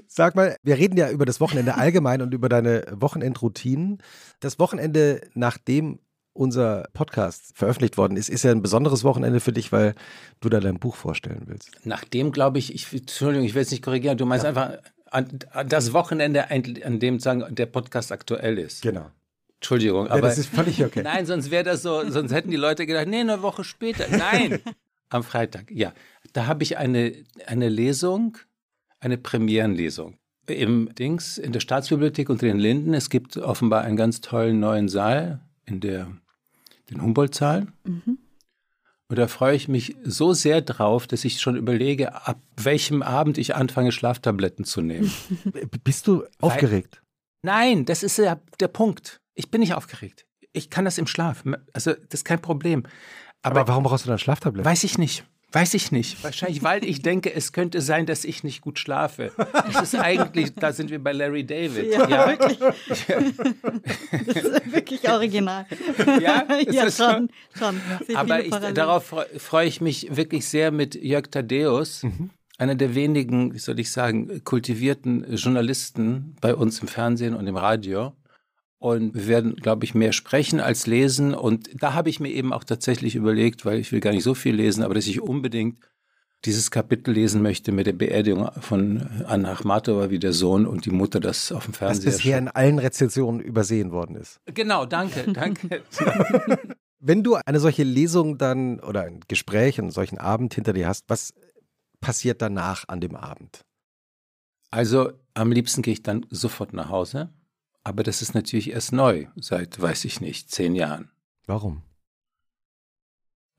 Sag mal, wir reden ja über das Wochenende allgemein und über deine Wochenendroutinen. Das Wochenende, nachdem unser Podcast veröffentlicht worden ist, ist ja ein besonderes Wochenende für dich, weil du da dein Buch vorstellen willst. Nachdem, glaube ich, ich, Entschuldigung, ich will es nicht korrigieren, du meinst einfach an, an das Wochenende, an dem sagen, der Podcast aktuell ist. Genau. Entschuldigung, Ja, aber das ist völlig okay. nein, sonst wäre das so, sonst hätten die Leute gedacht, nee, eine Woche später. Nein, am Freitag, ja. Da habe ich eine, eine Lesung, eine Premierenlesung. Im Dings, in der Staatsbibliothek unter den Linden. Es gibt offenbar einen ganz tollen neuen Saal in der, den Humboldt-Saal. Und da freue ich mich so sehr drauf, dass ich schon überlege, ab welchem Abend ich anfange, Schlaftabletten zu nehmen. Bist du aufgeregt? Nein, das ist ja der Punkt. Ich bin nicht aufgeregt. Ich kann das im Schlaf. Also, das ist kein Problem. Aber, Aber, warum brauchst du dann Schlaftabletten? weiß ich nicht. Weiß ich nicht. Wahrscheinlich, weil ich denke, es könnte sein, dass ich nicht gut schlafe. Das ist eigentlich, da sind wir bei Larry David. Ja, wirklich. Das ist wirklich original. Ja, ist ja das schon. schon. Aber ich, darauf freu- freue ich mich wirklich sehr mit Jörg Thaddeus, Mhm. einer der wenigen, wie soll ich sagen, kultivierten Journalisten bei uns im Fernsehen und im Radio. Und wir werden, glaube ich, mehr sprechen als lesen. Und da habe ich mir eben auch tatsächlich überlegt, weil ich will gar nicht so viel lesen, aber dass ich unbedingt dieses Kapitel lesen möchte mit der Beerdigung von Anna Achmatova, wie der Sohn und die Mutter das auf dem Fernseher bisher in allen Rezensionen übersehen worden ist. Genau, danke, danke. Wenn du eine solche Lesung dann oder ein Gespräch, einen solchen Abend hinter dir hast, was passiert danach an dem Abend? Also am liebsten gehe ich dann sofort nach Hause. Aber das ist natürlich erst neu, seit, weiß ich nicht, zehn Jahren. Warum?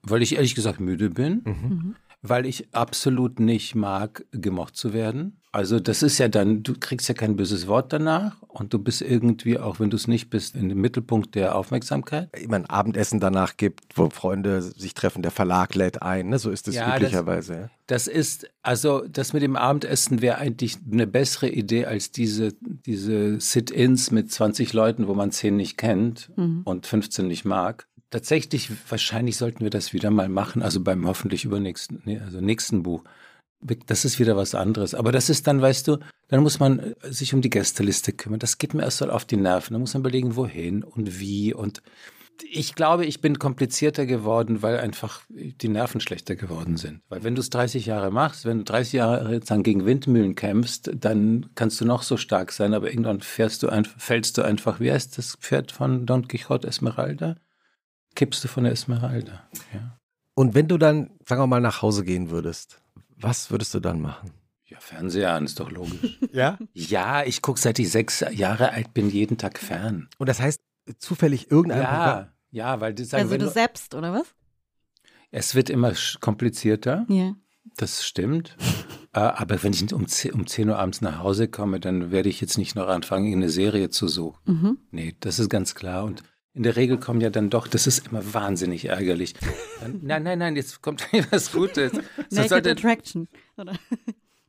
Weil ich ehrlich gesagt müde bin, Mhm. Weil ich absolut nicht mag, gemocht zu werden. Also das ist ja dann, du kriegst ja kein böses Wort danach und du bist irgendwie, auch wenn du es nicht bist, in dem Mittelpunkt der Aufmerksamkeit. Immer ein Abendessen danach gibt, wo Freunde sich treffen, der Verlag lädt ein, ne? so ist es Ja, das- üblicherweise. ja. Das ist, also das mit dem Abendessen wäre eigentlich eine bessere Idee als diese, diese Sit-ins mit 20 Leuten, wo man 10 nicht kennt Mhm. und 15 nicht mag. Tatsächlich, wahrscheinlich sollten wir das wieder mal machen, also beim hoffentlich übernächsten, nee, also nächsten Buch. Das ist wieder was anderes. Aber das ist dann, weißt du, dann muss man äh, sich um die Gästeliste kümmern. Das geht mir erst mal auf die Nerven. Da muss man überlegen, wohin und wie. Und ich glaube, ich bin komplizierter geworden, weil einfach die Nerven schlechter geworden sind. Weil wenn du es 30 Jahre machst, wenn du 30 Jahre jetzt gegen Windmühlen kämpfst, dann kannst du noch so stark sein, aber irgendwann fährst du einfach, fällst du einfach, wie heißt das Pferd von Don Quixote Esmeralda? Kippst du von der Esmeralda. Ja, Und wenn du dann, sagen wir mal, nach Hause gehen würdest, was würdest du dann machen? ja Fernseher an, ist doch logisch. Ja. ja, ich gucke seit ich sechs Jahre alt bin jeden Tag fern. Und das heißt, zufällig irgendein Ja, ja, weil das sagen, Also du selbst, oder was? es wird immer komplizierter. Ja. Das stimmt. Äh, Aber wenn ich um 10, um 10 Uhr abends nach Hause komme, dann werde ich jetzt nicht noch anfangen, eine Serie zu suchen. Mhm. Nee, das ist ganz klar. Und in der Regel kommen ja dann doch, das ist immer wahnsinnig ärgerlich. Nein, nein, nein, jetzt kommt was Gutes. So Naked sollte, Attraction. Oder?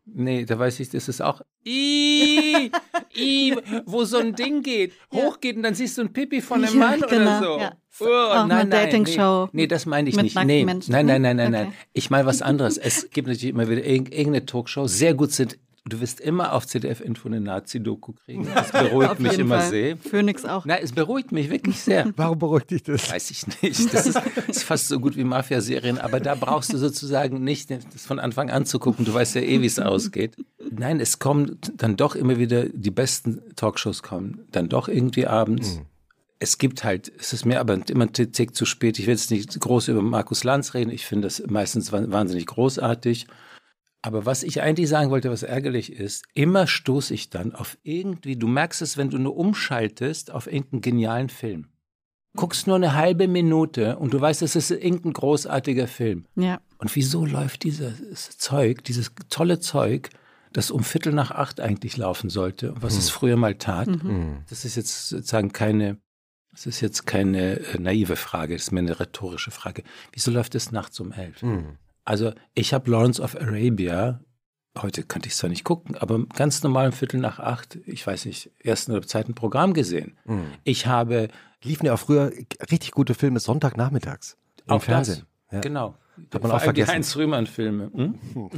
nee, da weiß ich, das ist auch. Ii, ii, wo so ein Ding geht, hochgeht und dann siehst du ein Pipi von einem Ja, Mann genau, oder so. ja. Oh, Auch eine nein, nein, Nee, nee, das meine ich nicht. Nee, nein, nein, nein, nein, Okay. nein. Ich meine was anderes. Es gibt natürlich immer wieder irg- irgendeine Talkshow. Sehr gut sind. Du wirst immer auf ZDF-Info eine Nazi-Doku kriegen. Das beruhigt mich immer Fall. sehr. Phoenix auch. Nein, es beruhigt mich wirklich sehr. Warum beruhigt dich das? Weiß ich nicht. Das ist, ist fast so gut wie Mafia-Serien, aber da brauchst du sozusagen nicht das von Anfang an zu gucken. Du weißt ja eh, wie es ausgeht. Nein, es kommen dann doch immer wieder, die besten Talkshows kommen dann doch irgendwie abends. Es gibt halt, es ist mir aber immer ein Tick zu spät. Ich will jetzt nicht groß über Markus Lanz reden. Ich finde das meistens wa- wahnsinnig großartig. Aber was ich eigentlich sagen wollte, was ärgerlich ist, immer stoße ich dann auf irgendwie, du merkst es, wenn du nur umschaltest, auf irgendeinen genialen Film. Guckst nur eine halbe Minute und du weißt, es ist irgendein großartiger Film. Ja. Und wieso läuft dieses Zeug, dieses tolle Zeug, das um Viertel nach acht eigentlich laufen sollte, was es früher mal tat? Mhm. Das ist jetzt sozusagen keine, das ist jetzt keine äh, naive Frage, das ist mehr eine rhetorische Frage. Wieso läuft es nachts um elf? Mhm. Also ich habe Lawrence of Arabia heute könnte ich es zwar nicht gucken, aber ganz normal um Viertel nach acht, ich weiß nicht, ersten oder zweiten Programm gesehen. Mhm. Ich habe Liefen ja auch früher richtig gute Filme Sonntagnachmittags im auch Fernsehen. das, Ja. genau. Hat man Vor auch allem die vergessen. Heinz-Rühmann-Filme. Hm?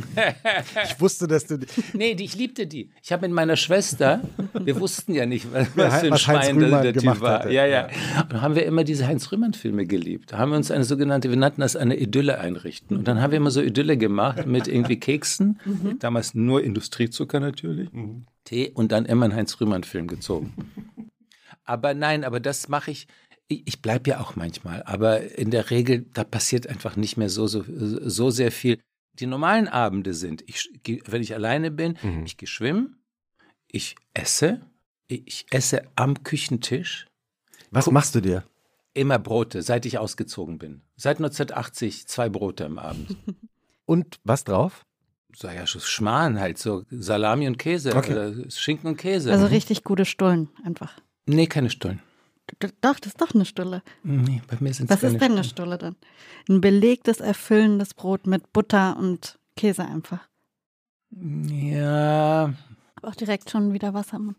Ich wusste, dass du. Nee, die, ich liebte die. Ich habe mit meiner Schwester, wir wussten ja nicht, was, was für ein was Heinz Schwein der, der Typ war. hatte. Ja, ja. Und dann haben wir immer diese Heinz-Rühmann-Filme geliebt. Da haben wir uns eine sogenannte, wir nannten das eine Idylle einrichten. Und dann haben wir immer so Idylle gemacht mit irgendwie Keksen, damals nur Industriezucker natürlich, Tee und dann immer einen Heinz-Rühmann-Film gezogen. Aber nein, aber das mache ich. Ich, bleibe ja auch manchmal, aber in der Regel, da passiert einfach nicht mehr so, so, so sehr viel. Die normalen Abende sind, ich, geh- wenn ich alleine bin, Mhm. ich gehe schwimmen, ich esse, ich esse am Küchentisch Was machst du dir? immer Brote, seit ich ausgezogen bin. Seit 1980 zwei Brote am Abend. Und was drauf? So ja, Schmarrn halt, so Salami und Käse, Okay. oder Schinken und Käse. Also richtig gute Stullen einfach. nee, keine Stullen. Doch, das ist doch eine Stulle. Nee, bei mir sind Was ist denn eine Stulle dann? Ein belegtes, erfüllendes Brot mit Butter und Käse einfach. Ja, Hab auch direkt schon wieder Wasser Mund.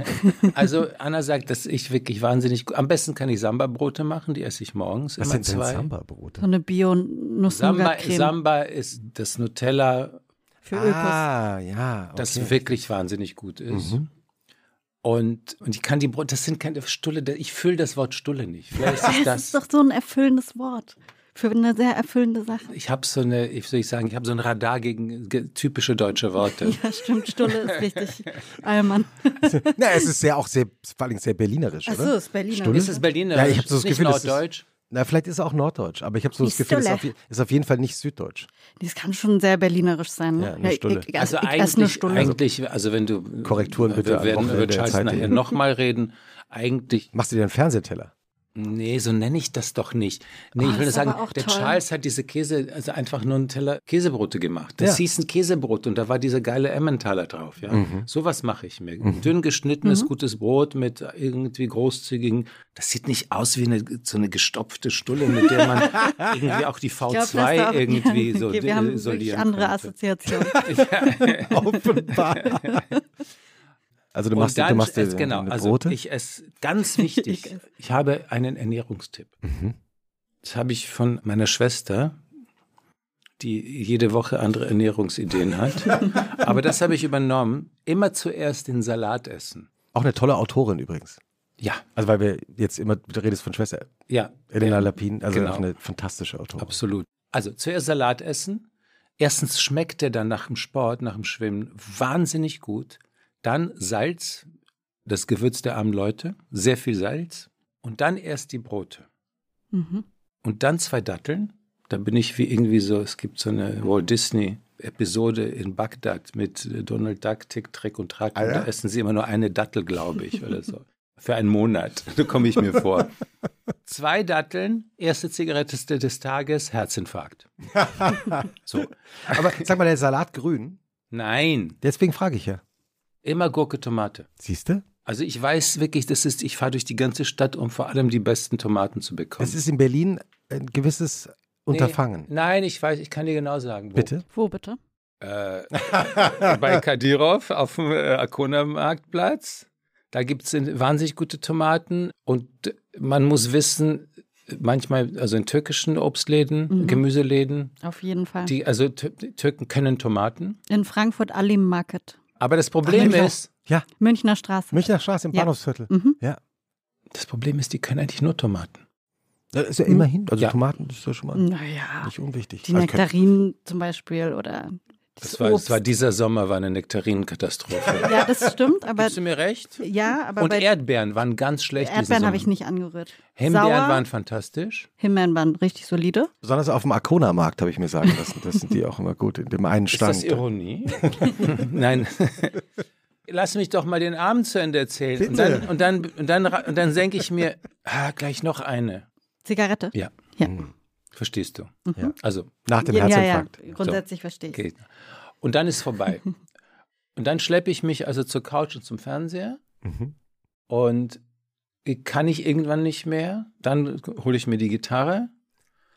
Also Anna sagt, dass ich wirklich wahnsinnig gut. Am besten kann ich Samba-Brote machen, die esse ich morgens. Was immer sind denn zwei. Samba-Brote? So eine Samba, Bio-Nuss-Nougat-Creme Samba ist das Nutella, für Ökos. Ah, ja. Okay. das wirklich wahnsinnig gut ist. Mhm. Und, und ich kann die das sind keine Stulle, ich fühle das Wort Stulle nicht. Vielleicht ist Das das. ist doch so ein erfüllendes Wort. Für eine sehr erfüllende Sache. ich habe so eine, ich soll ich sagen, ich habe so ein Radar gegen ge- typische deutsche Worte. Ja, stimmt, Stulle ist richtig. Allmann. Na, es ist sehr auch sehr, vor allem sehr berlinerisch, Achso, oder? ist Berliner. Stulle? Ist es Berliner? Ja, ich hab so das nicht Gefühl, das ist-. Na, vielleicht ist es auch Norddeutsch, aber ich habe so das Gefühl, es ist, auf, ist auf jeden Fall nicht Süddeutsch. Das kann schon sehr berlinerisch sein. Ne? Ja, eine Stulle. Ich, ich, Also eigentlich, Stulle. eigentlich, also wenn du Korrekturen bitte wir werden über Charles Zeit nachher nochmal reden. Eigentlich Machst du dir einen Fernsehteller? Nee, so nenne ich das doch nicht. Nee, Oh, ich will ist sagen, der toll. Charles hat diese Käse, also einfach nur einen Teller Käsebrote gemacht. Das Ja. hieß ein Käsebrot und da war dieser geile Emmentaler drauf. Ja? Mhm. Sowas mache ich mir. Dünn geschnittenes, gutes Brot mit irgendwie großzügigen. Das sieht nicht aus wie eine, so eine gestopfte Stulle, mit der man irgendwie auch die Ich glaub, V2 das ist auch- irgendwie ja, so Wir haben wirklich isolieren andere könnte. Assoziationen. Offenbar. Also du machst, und dann, du machst dir es- genau, eine also Brote? ich esse, ganz wichtig, Ich ich habe einen Ernährungstipp. Mhm. Das habe ich von meiner Schwester, die jede Woche andere Ernährungsideen hat. Aber das habe ich übernommen. Immer zuerst den Salat essen. Auch eine tolle Autorin übrigens. Ja, Also weil wir jetzt immer, du redest von Schwester ja. Elena ja, Lapin, also genau. auch eine fantastische Autorin. Absolut. Also zuerst Salat essen. Erstens schmeckt der dann nach dem Sport, nach dem Schwimmen wahnsinnig gut. Dann Salz, das Gewürz der armen Leute, sehr viel Salz. Und dann erst die Brote. Mhm. Und dann zwei Datteln. Da bin ich wie irgendwie so, es gibt so eine Walt Disney Episode in Bagdad mit äh, Donald Duck, Tick, Trick und Track. Ah, ja? Da essen sie immer nur eine Dattel, glaube ich, oder so. Für einen Monat. So komme ich mir vor. Zwei Datteln, erste Zigarette des Tages, Herzinfarkt. So. Aber sag mal, der Salat grün, Nein, deswegen frage ich ja. Immer Gurke, Tomate. Siehst du? Also ich weiß wirklich, das ist, ich fahre durch die ganze Stadt, um vor allem die besten Tomaten zu bekommen. Es ist in Berlin ein gewisses Unterfangen. Nee, nein, ich weiß, ich kann dir genau sagen. Wo. Bitte? Wo bitte? Äh, bei Kadirov auf dem äh, Arkona-Marktplatz. Da gibt es wahnsinnig gute Tomaten und man muss wissen, manchmal, also in türkischen Obstläden, Mhm. Gemüseläden, Auf jeden Fall. die, also Türken können Tomaten. In Frankfurt Alim Market. Aber das Problem Ach, ist, Ja, Münchner Straße. Münchner Straße im Ja. Bahnhofsviertel. Mhm. Ja. das Problem ist, die können eigentlich nur Tomaten. Das ist ja immerhin, also Ja. Tomaten ist ja schon mal Naja, nicht unwichtig. die Also Nektarinen zum Beispiel oder das, war, das war dieser Sommer war eine Nektarinenkatastrophe. ja, das stimmt, aber Gibst du mir recht? ja, aber Und bei Erdbeeren waren ganz schlecht. Erdbeeren habe ich nicht angerührt. Himbeeren Sauer, waren fantastisch. Himbeeren waren richtig solide. Besonders auf dem Arkona-Markt, habe ich mir sagen lassen. Das sind die auch immer gut, in dem einen Ist Stand. das Ironie? Nein. Lass mich doch mal den Abend zu Ende erzählen. Und dann, und dann, und dann, und dann senke ich mir, ah, gleich noch eine. Zigarette? Ja. Ja. Verstehst du? Ja. Also, Nach dem ja, ja, ja, Herzinfarkt. grundsätzlich verstehe ich. okay. Und dann ist vorbei. Und dann schleppe ich mich also zur Couch und zum Fernseher Mhm. und kann ich irgendwann nicht mehr. Dann hole ich mir die Gitarre,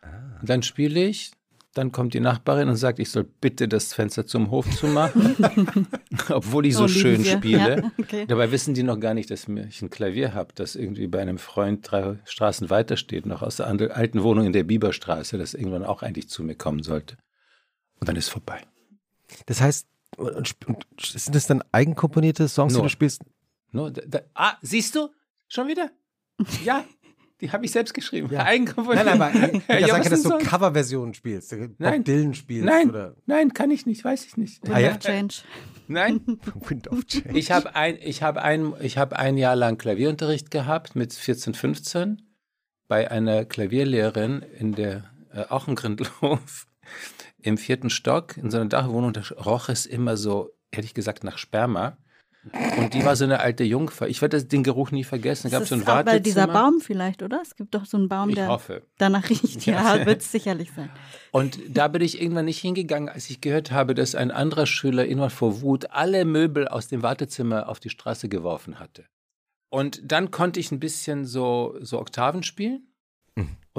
Ah. und dann spiele ich Dann kommt die Nachbarin und sagt, ich soll bitte das Fenster zum Hof zumachen, obwohl ich so Oh, schön wir. spiele. Ja, okay. Dabei wissen die noch gar nicht, dass ich ein Klavier habe, das irgendwie bei einem Freund drei Straßen weiter steht, noch aus der alten Wohnung in der Bieberstraße, das irgendwann auch eigentlich zu mir kommen sollte. Und dann ist vorbei. Das heißt, und, und, und sind das dann eigenkomponierte Songs, die Nur. du spielst? Nur, da, da, ah, siehst du? Schon wieder? Ja, die habe ich selbst geschrieben. Ja. Eigenkomponiert. Nein, aber ich Ja, ja, was sage, dass du? Coverversionen spielst, Bob Nein. Dylan spielst Nein, oder nein, kann ich nicht, weiß ich nicht. Wind Ah, ja? of Change. Nein, Wind of Change. ich habe ein, ich habe ein, ich habe ein Jahr lang Klavierunterricht gehabt mit 14, 15 bei einer Klavierlehrerin in der äh, auch in Grindelhof im vierten Stock in so einer Dachwohnung. Da roch es immer so, hätte ich gesagt, nach Sperma. Und die war so eine alte Jungfer. Ich werde den Geruch nie vergessen. Es gab so ein auch bei dieser Wartezimmer. Baum vielleicht, oder? Es gibt doch so einen Baum, Ich der hoffe. danach riecht. Ja, wird es sicherlich sein. Und da bin ich irgendwann nicht hingegangen, als ich gehört habe, dass ein anderer Schüler irgendwann vor Wut alle Möbel aus dem Wartezimmer auf die Straße geworfen hatte. Und dann konnte ich ein bisschen so, so Oktaven spielen.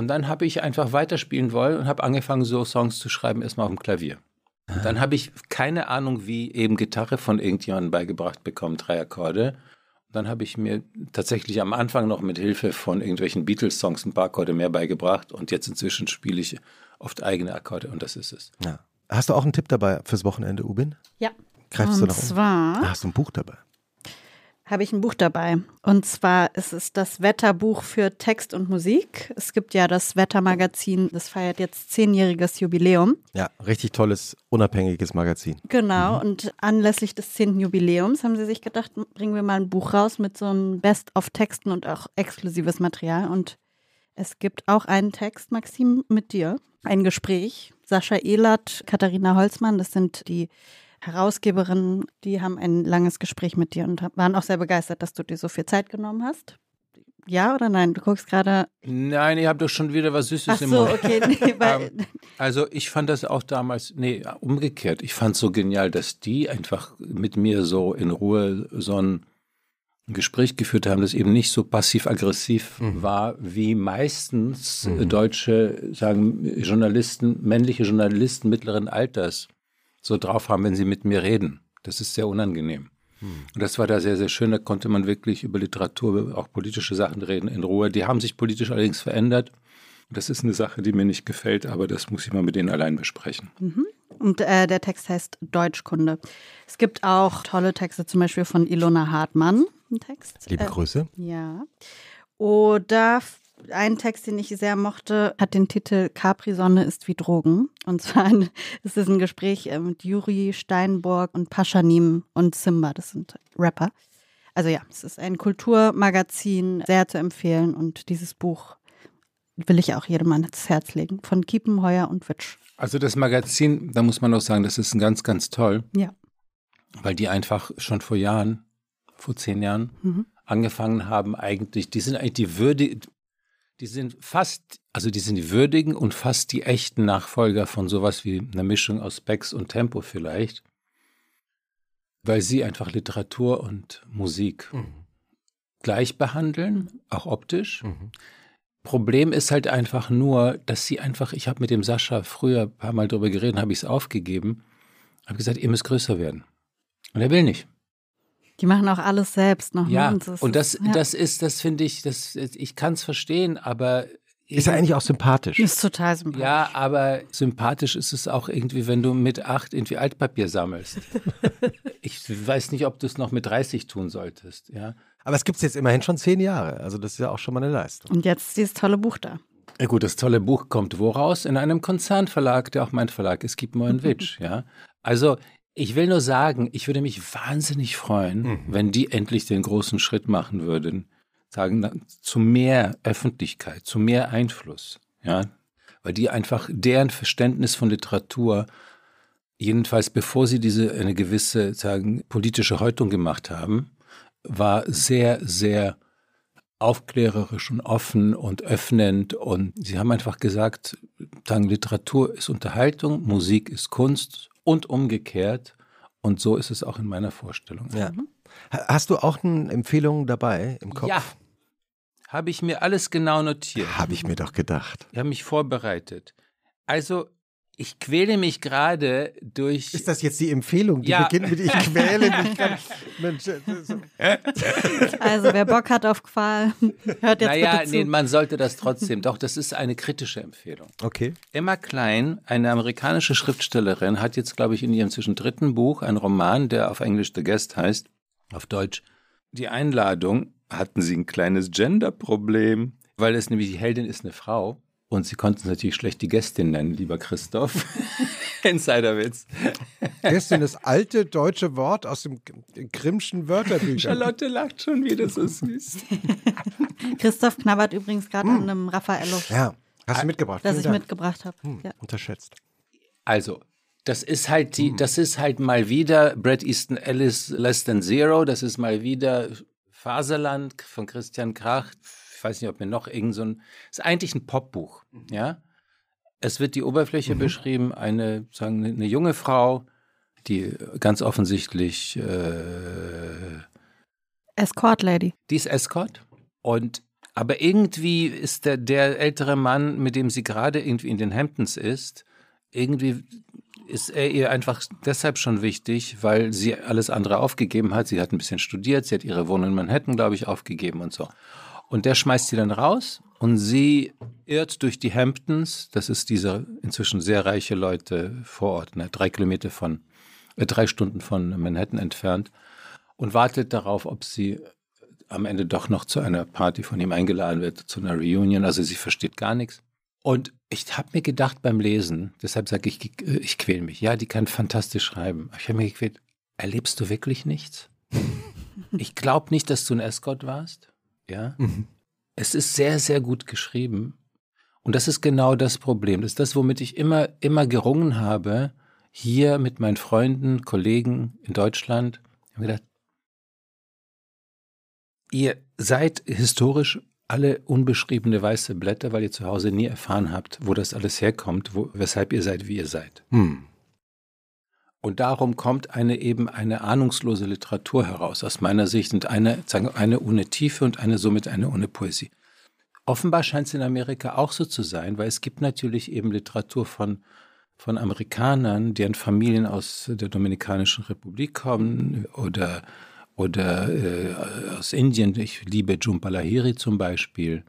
Und dann habe ich einfach weiterspielen wollen und habe angefangen, so Songs zu schreiben, erstmal auf dem Klavier. Und dann habe ich keine Ahnung, wie eben Gitarre von irgendjemandem beigebracht bekommen, drei Akkorde. Und dann habe ich mir tatsächlich am Anfang noch mit Hilfe von irgendwelchen Beatles-Songs ein paar Akkorde mehr beigebracht. Und jetzt inzwischen spiele ich oft eigene Akkorde und das ist es. Ja. Hast du auch einen Tipp dabei fürs Wochenende, Ubin? Ja. Greifst du Und noch um? zwar Ah, hast du ein Buch dabei? Habe ich ein Buch dabei. Und zwar ist es das Wetterbuch für Text und Musik. Es gibt ja das Wettermagazin, das feiert jetzt zehnjähriges Jubiläum. Ja, richtig tolles, unabhängiges Magazin. Genau, und anlässlich des zehnten Jubiläums haben sie sich gedacht, bringen wir mal ein Buch raus mit so einem Best-of-Texten und auch exklusives Material. Und es gibt auch einen Text, Maxim, mit dir. Ein Gespräch. Sascha Ehlert, Katharina Holzmann, das sind die Herausgeberinnen, die haben ein langes Gespräch mit dir und waren auch sehr begeistert, dass du dir so viel Zeit genommen hast. Ja oder nein? Du guckst gerade. Nein, ihr habt doch schon wieder was Süßes Ach im so, Mund. okay. Nee, weil, Ähm, Also ich fand das auch damals, nee, umgekehrt. Ich fand es so genial, dass die einfach mit mir so in Ruhe so ein Gespräch geführt haben, das eben nicht so passiv-aggressiv war, wie meistens äh, deutsche, sagen Journalisten, männliche Journalisten mittleren Alters so drauf haben, wenn sie mit mir reden. Das ist sehr unangenehm. Und das war da sehr, sehr schön. Da konnte man wirklich über Literatur, auch politische Sachen reden in Ruhe. Die haben sich politisch allerdings verändert. Das ist eine Sache, die mir nicht gefällt, aber das muss ich mal mit denen allein besprechen. Und äh, der Text heißt Deutschkunde. Es gibt auch tolle Texte, zum Beispiel von Ilona Hartmann. Ein Text. Liebe Äh, Grüße. Ja. Oder ein Text, den ich sehr mochte, hat den Titel Capri-Sonne ist wie Drogen. Und zwar ein, es ist ein Gespräch äh, mit Juri Steinborg und Paschanim und Simba. Das sind Rapper. Also ja, es ist ein Kulturmagazin, sehr zu empfehlen. Und dieses Buch will ich auch jedem ans Herz legen. Von Kiepenheuer und Witsch. Also das Magazin, da muss man auch sagen, das ist ganz, ganz toll, Ja. weil die einfach schon vor Jahren, vor zehn Jahren, Mhm. angefangen haben, eigentlich, die sind eigentlich die würdigen, die sind fast, also die sind die würdigen und fast die echten Nachfolger von sowas wie einer Mischung aus Specs und Tempo vielleicht, weil sie einfach Literatur und Musik gleich behandeln, auch optisch. Problem ist halt einfach nur, dass sie einfach, ich habe mit dem Sascha früher ein paar Mal drüber geredet, habe ich es aufgegeben, habe gesagt, ihr müsst größer werden. Und er will nicht. Die machen auch alles selbst noch. ne? Ja, Und das und das, ist, ja. das ist, das finde ich, das, ich kann es verstehen, aber Ist ja eigentlich auch sympathisch. ist total sympathisch. ja, aber sympathisch ist es auch irgendwie, wenn du mit acht irgendwie Altpapier sammelst. ich weiß nicht, ob du es noch mit 30 tun solltest, ja. Aber es gibt es jetzt immerhin schon zehn Jahre. Also das ist ja auch schon mal eine Leistung. Und jetzt dieses tolle Buch da. Ja gut, das tolle Buch kommt wo raus? In einem Konzernverlag, der auch mein Verlag ist, gibt Moenwitsch, ja. Also ich will nur sagen, ich würde mich wahnsinnig freuen, wenn die endlich den großen Schritt machen würden, sagen zu mehr Öffentlichkeit, zu mehr Einfluss, ja, weil die einfach deren Verständnis von Literatur jedenfalls bevor sie diese eine gewisse sagen politische Häutung gemacht haben, war sehr sehr aufklärerisch und offen und öffnend. Und sie haben einfach gesagt, sagen, Literatur ist Unterhaltung, Musik ist Kunst und umgekehrt und so ist es auch in meiner Vorstellung. Ja. Ha- Hast du auch eine Empfehlung dabei im Kopf? Ja, habe ich mir alles genau notiert. Habe ich mir doch gedacht. Ich habe mich vorbereitet. Also, Ich quäle mich gerade durch. Ist das jetzt die Empfehlung? Die Ja. beginnt mit Ich quäle mich. Ganz, Mensch, das ist- Also wer Bock hat auf Qual, hört jetzt naja, bitte zu. nee, man sollte das trotzdem. Doch, das ist eine kritische Empfehlung. okay. Emma Klein, eine amerikanische Schriftstellerin, hat jetzt, glaube ich, in ihrem zwischen dritten Buch einen Roman, der auf Englisch The Guest heißt, auf Deutsch, die Einladung, hatten sie ein kleines Gender-Problem, weil es nämlich die Heldin ist eine Frau und sie konnten es natürlich schlecht die Gästin nennen, lieber Christoph. Insiderwitz. Gestern das alte deutsche Wort aus dem Grimmschen Wörterbücher. Charlotte lacht schon wieder so süß. Christoph knabbert übrigens gerade an einem Raffaello, Ja, hast du mitgebracht. das ich Dank. mitgebracht habe. Ja. Unterschätzt. Also, das ist halt die, das ist halt mal wieder Brad Easton Ellis Less Than Zero, das ist mal wieder Faserland von Christian Krach. Ich weiß nicht, ob mir noch irgend so ein, ist eigentlich ein Popbuch, ja. Es wird die Oberfläche beschrieben, eine, sagen, eine junge Frau, die ganz offensichtlich, äh, Escort Lady. die ist Escort und aber irgendwie ist der, der ältere Mann, mit dem sie gerade irgendwie in den Hamptons ist, irgendwie ist er ihr einfach deshalb schon wichtig, weil sie alles andere aufgegeben hat. Sie hat ein bisschen studiert, sie hat ihre Wohnung in Manhattan, glaube ich, aufgegeben und so. Und der schmeißt sie dann raus und sie irrt durch die Hamptons. Das ist diese inzwischen sehr reiche Leute vor Ort, ne, drei Kilometer von, äh, drei Stunden von Manhattan entfernt und wartet darauf, ob sie am Ende doch noch zu einer Party von ihm eingeladen wird, zu einer Reunion. Also sie versteht gar nichts. Und ich habe mir gedacht beim Lesen, deshalb sage ich, äh, ich quäle mich. Ja, die kann fantastisch schreiben. Ich habe mir gequält, erlebst du wirklich nichts? Ich glaube nicht, dass du ein Escort warst. Ja. Es ist sehr, sehr gut geschrieben. Und das ist genau das Problem. Das ist das, womit ich immer, immer gerungen habe, hier mit meinen Freunden, Kollegen in Deutschland. Ich habe gedacht, ihr seid historisch alle unbeschriebene weiße Blätter, weil ihr zu Hause nie erfahren habt, wo das alles herkommt, wo, weshalb ihr seid, wie ihr seid. Hm. Und darum kommt eine eben eine ahnungslose Literatur heraus, aus meiner Sicht, und eine, sagen, eine ohne Tiefe und eine somit eine ohne Poesie. Offenbar scheint es in Amerika auch so zu sein, weil es gibt natürlich eben Literatur von, von Amerikanern, deren Familien aus der Dominikanischen Republik kommen oder, oder äh, aus Indien. Ich liebe Jhumpa Lahiri zum Beispiel.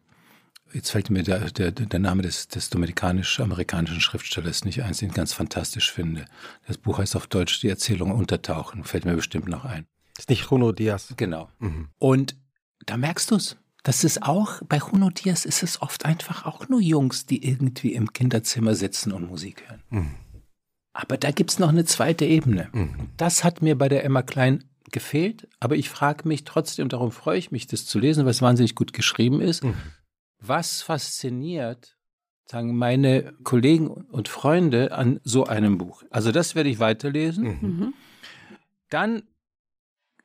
Jetzt fällt mir der, der, der Name des, des dominikanisch-amerikanischen Schriftstellers nicht ein, den ich ganz fantastisch finde. Das Buch heißt auf Deutsch Die Erzählung Untertauchen, fällt mir bestimmt noch ein. Ist nicht Juno Diaz. Genau. Und da merkst du es. Das ist auch, bei Juno Diaz ist es oft einfach auch nur Jungs, die irgendwie im Kinderzimmer sitzen und Musik hören. Aber da gibt es noch eine zweite Ebene. Das hat mir bei der Emma Klein gefehlt, aber ich frage mich trotzdem, darum freue ich mich, das zu lesen, weil es wahnsinnig gut geschrieben ist. Was fasziniert, sagen meine Kollegen und Freunde an so einem Buch? Also das werde ich weiterlesen. Mhm. Dann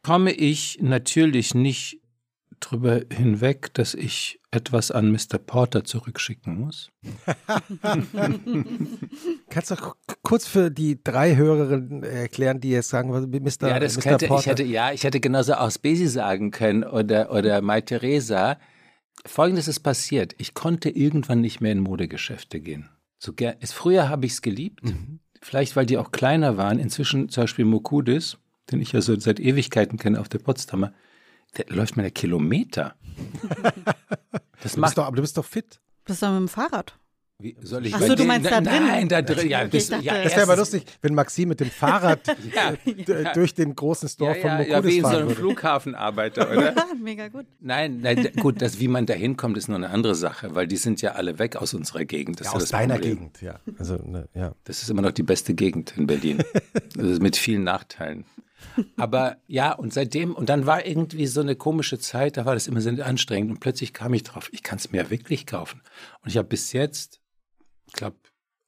komme ich natürlich nicht drüber hinweg, dass ich etwas an Mr. Porter zurückschicken muss. Kannst du kurz für die drei Hörerinnen erklären, die jetzt sagen, was- Mr. Ja, das Mr. könnte, ich Porter. hätte, ja, ich hätte genauso aus Besi sagen können oder, oder Mai Theresa. Folgendes ist passiert. Ich konnte irgendwann nicht mehr in Modegeschäfte gehen. So ger es, früher habe ich es geliebt. Vielleicht, weil die auch kleiner waren. Inzwischen zum Beispiel Mokudis, den ich ja so seit Ewigkeiten kenne auf der Potsdamer, der läuft mir der Kilometer. Das du macht bist doch, aber du bist doch fit. Bist du mit dem Fahrrad? Wie, soll ich Ach so, du meinst da drin? Nein, da drin. Ja, ich dachte- ja, Das Das wäre aber lustig, wenn Maxim mit dem Fahrrad d- durch den großen Store Ja, von ja, Mokudis ja, wie in so fahren einem würde. Flughafenarbeiter, oder? Mega gut. Nein, nein, gut, das, wie man da hinkommt, ist nur eine andere Sache, weil die sind ja alle weg aus unserer Gegend. Das Ja, aus das deiner Problem. Gegend, ja. Also, ne, ja. Das ist immer noch die beste Gegend in Berlin. also mit vielen Nachteilen. Aber ja, und seitdem, und dann war irgendwie so eine komische Zeit, da war das immer sehr anstrengend und plötzlich kam ich drauf, ich kann es mir ja wirklich kaufen. Und ich habe bis jetzt, glaube,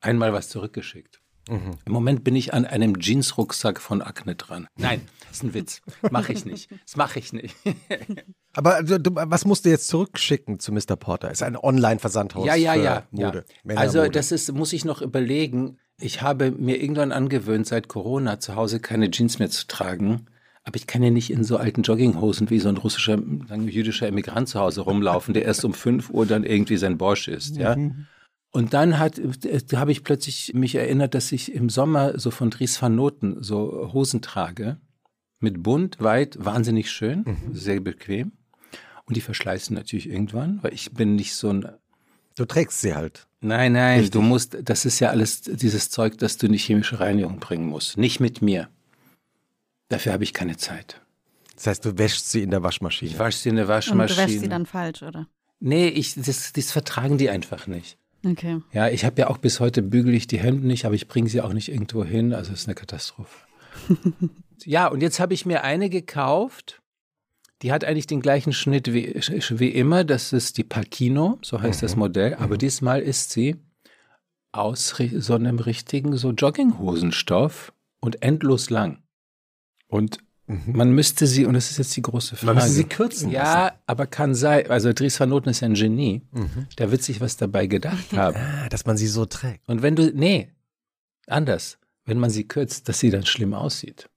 einmal was zurückgeschickt. Mhm. Im Moment bin ich an einem Jeans-Rucksack von Akne dran. Nein, das ist ein Witz. Mache ich nicht. Das mache ich nicht. Aber also, du, was musst du jetzt zurückschicken zu Mr. Porter? Ist ein Online-Versandhaus Ja, ja, ja. Mode. ja. Also das ist, muss ich noch überlegen. Ich habe mir irgendwann angewöhnt, seit Corona zu Hause keine Jeans mehr zu tragen. Aber ich kann ja nicht in so alten Jogginghosen wie so ein russischer, jüdischer Emigrant zu Hause rumlaufen, der erst um 5 Uhr dann irgendwie sein Borsch ist. Ja? Und dann hat, äh, habe ich plötzlich mich erinnert, dass ich im Sommer so von Dries van Noten so Hosen trage. Mit bunt, weit, wahnsinnig schön, mhm. sehr bequem. Und die verschleißen natürlich irgendwann, weil ich bin nicht so ein. Du trägst sie halt. Nein, nein, Richtig. du musst, das ist ja alles dieses Zeug, das du in die chemische Reinigung bringen musst. Nicht mit mir. Dafür habe ich keine Zeit. Das heißt, du wäschst sie in der Waschmaschine. Ich wasche sie in der Waschmaschine. Und du wäschst sie dann falsch, oder? Nee, ich, das, das vertragen die einfach nicht. Okay. Ja, ich habe ja auch bis heute bügel ich die Hemden nicht, aber ich bringe sie auch nicht irgendwo hin. Also es ist eine Katastrophe. ja, und jetzt habe ich mir eine gekauft. Die hat eigentlich den gleichen Schnitt wie, wie immer. Das ist die Pacino, so heißt mhm. das Modell. Aber mhm. diesmal ist sie aus so einem richtigen so Jogginghosenstoff und endlos lang. Und Mhm. Man müsste sie, und das ist jetzt die große Frage. Man müsste sie kürzen. Ja, lassen. aber kann sein. Also Dries van Noten ist ja ein Genie. Mhm. Der wird sich was dabei gedacht haben. Ah, dass man sie so trägt. Und wenn du, nee, anders. Wenn man sie kürzt, dass sie dann schlimm aussieht.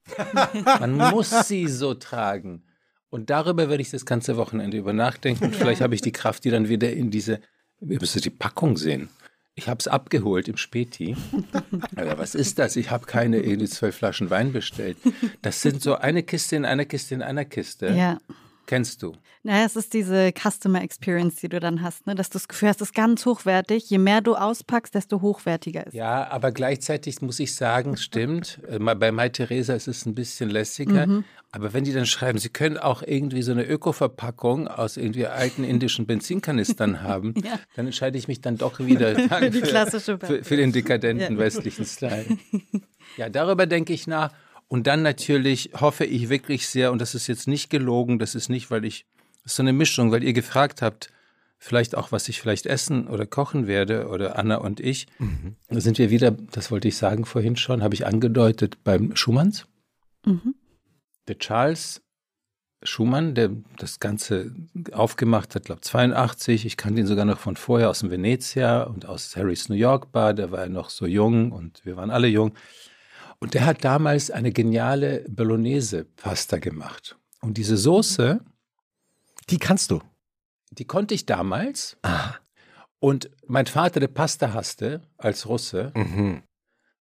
man muss sie so tragen. Und darüber werde ich das ganze Wochenende über nachdenken. Und vielleicht habe ich die Kraft, die dann wieder in diese, ihr müsst die Packung sehen. Ich habe es abgeholt im Späti. Aber was ist das? Ich habe keine irgendwie zwölf Flaschen Wein bestellt. Das sind so eine Kiste in einer Kiste in einer Kiste. Ja. Kennst du? Naja, es ist diese Customer Experience, die du dann hast, ne? dass du das Gefühl hast, es ist ganz hochwertig. Je mehr du auspackst, desto hochwertiger ist Ja, aber gleichzeitig muss ich sagen, stimmt, äh, bei Mai Theresa ist es ein bisschen lässiger. Mhm. Aber wenn die dann schreiben, sie können auch irgendwie so eine Öko-Verpackung aus irgendwie alten indischen Benzinkanistern haben, ja. dann entscheide ich mich dann doch wieder für, die klassische für, für den dekadenten ja. westlichen Style. Ja, darüber denke ich nach. Und dann natürlich hoffe ich wirklich sehr, und das ist jetzt nicht gelogen, das ist nicht, weil ich, ist so eine Mischung, weil ihr gefragt habt, vielleicht auch, was ich vielleicht essen oder kochen werde, oder Anna und ich. Mhm. Da sind wir wieder, das wollte ich sagen vorhin schon, habe ich angedeutet beim Schumanns. Mhm. Der Charles Schumann, der das Ganze aufgemacht hat, glaube 82. Ich kannte ihn sogar noch von vorher aus dem Venezia und aus Harrys New York Bar. Der war ja noch so jung und wir waren alle jung. Und der hat damals eine geniale Bolognese-Pasta gemacht. Und diese Soße. Die kannst du. Die konnte ich damals. Ah. Und mein Vater, der Pasta hasste als Russe, mhm.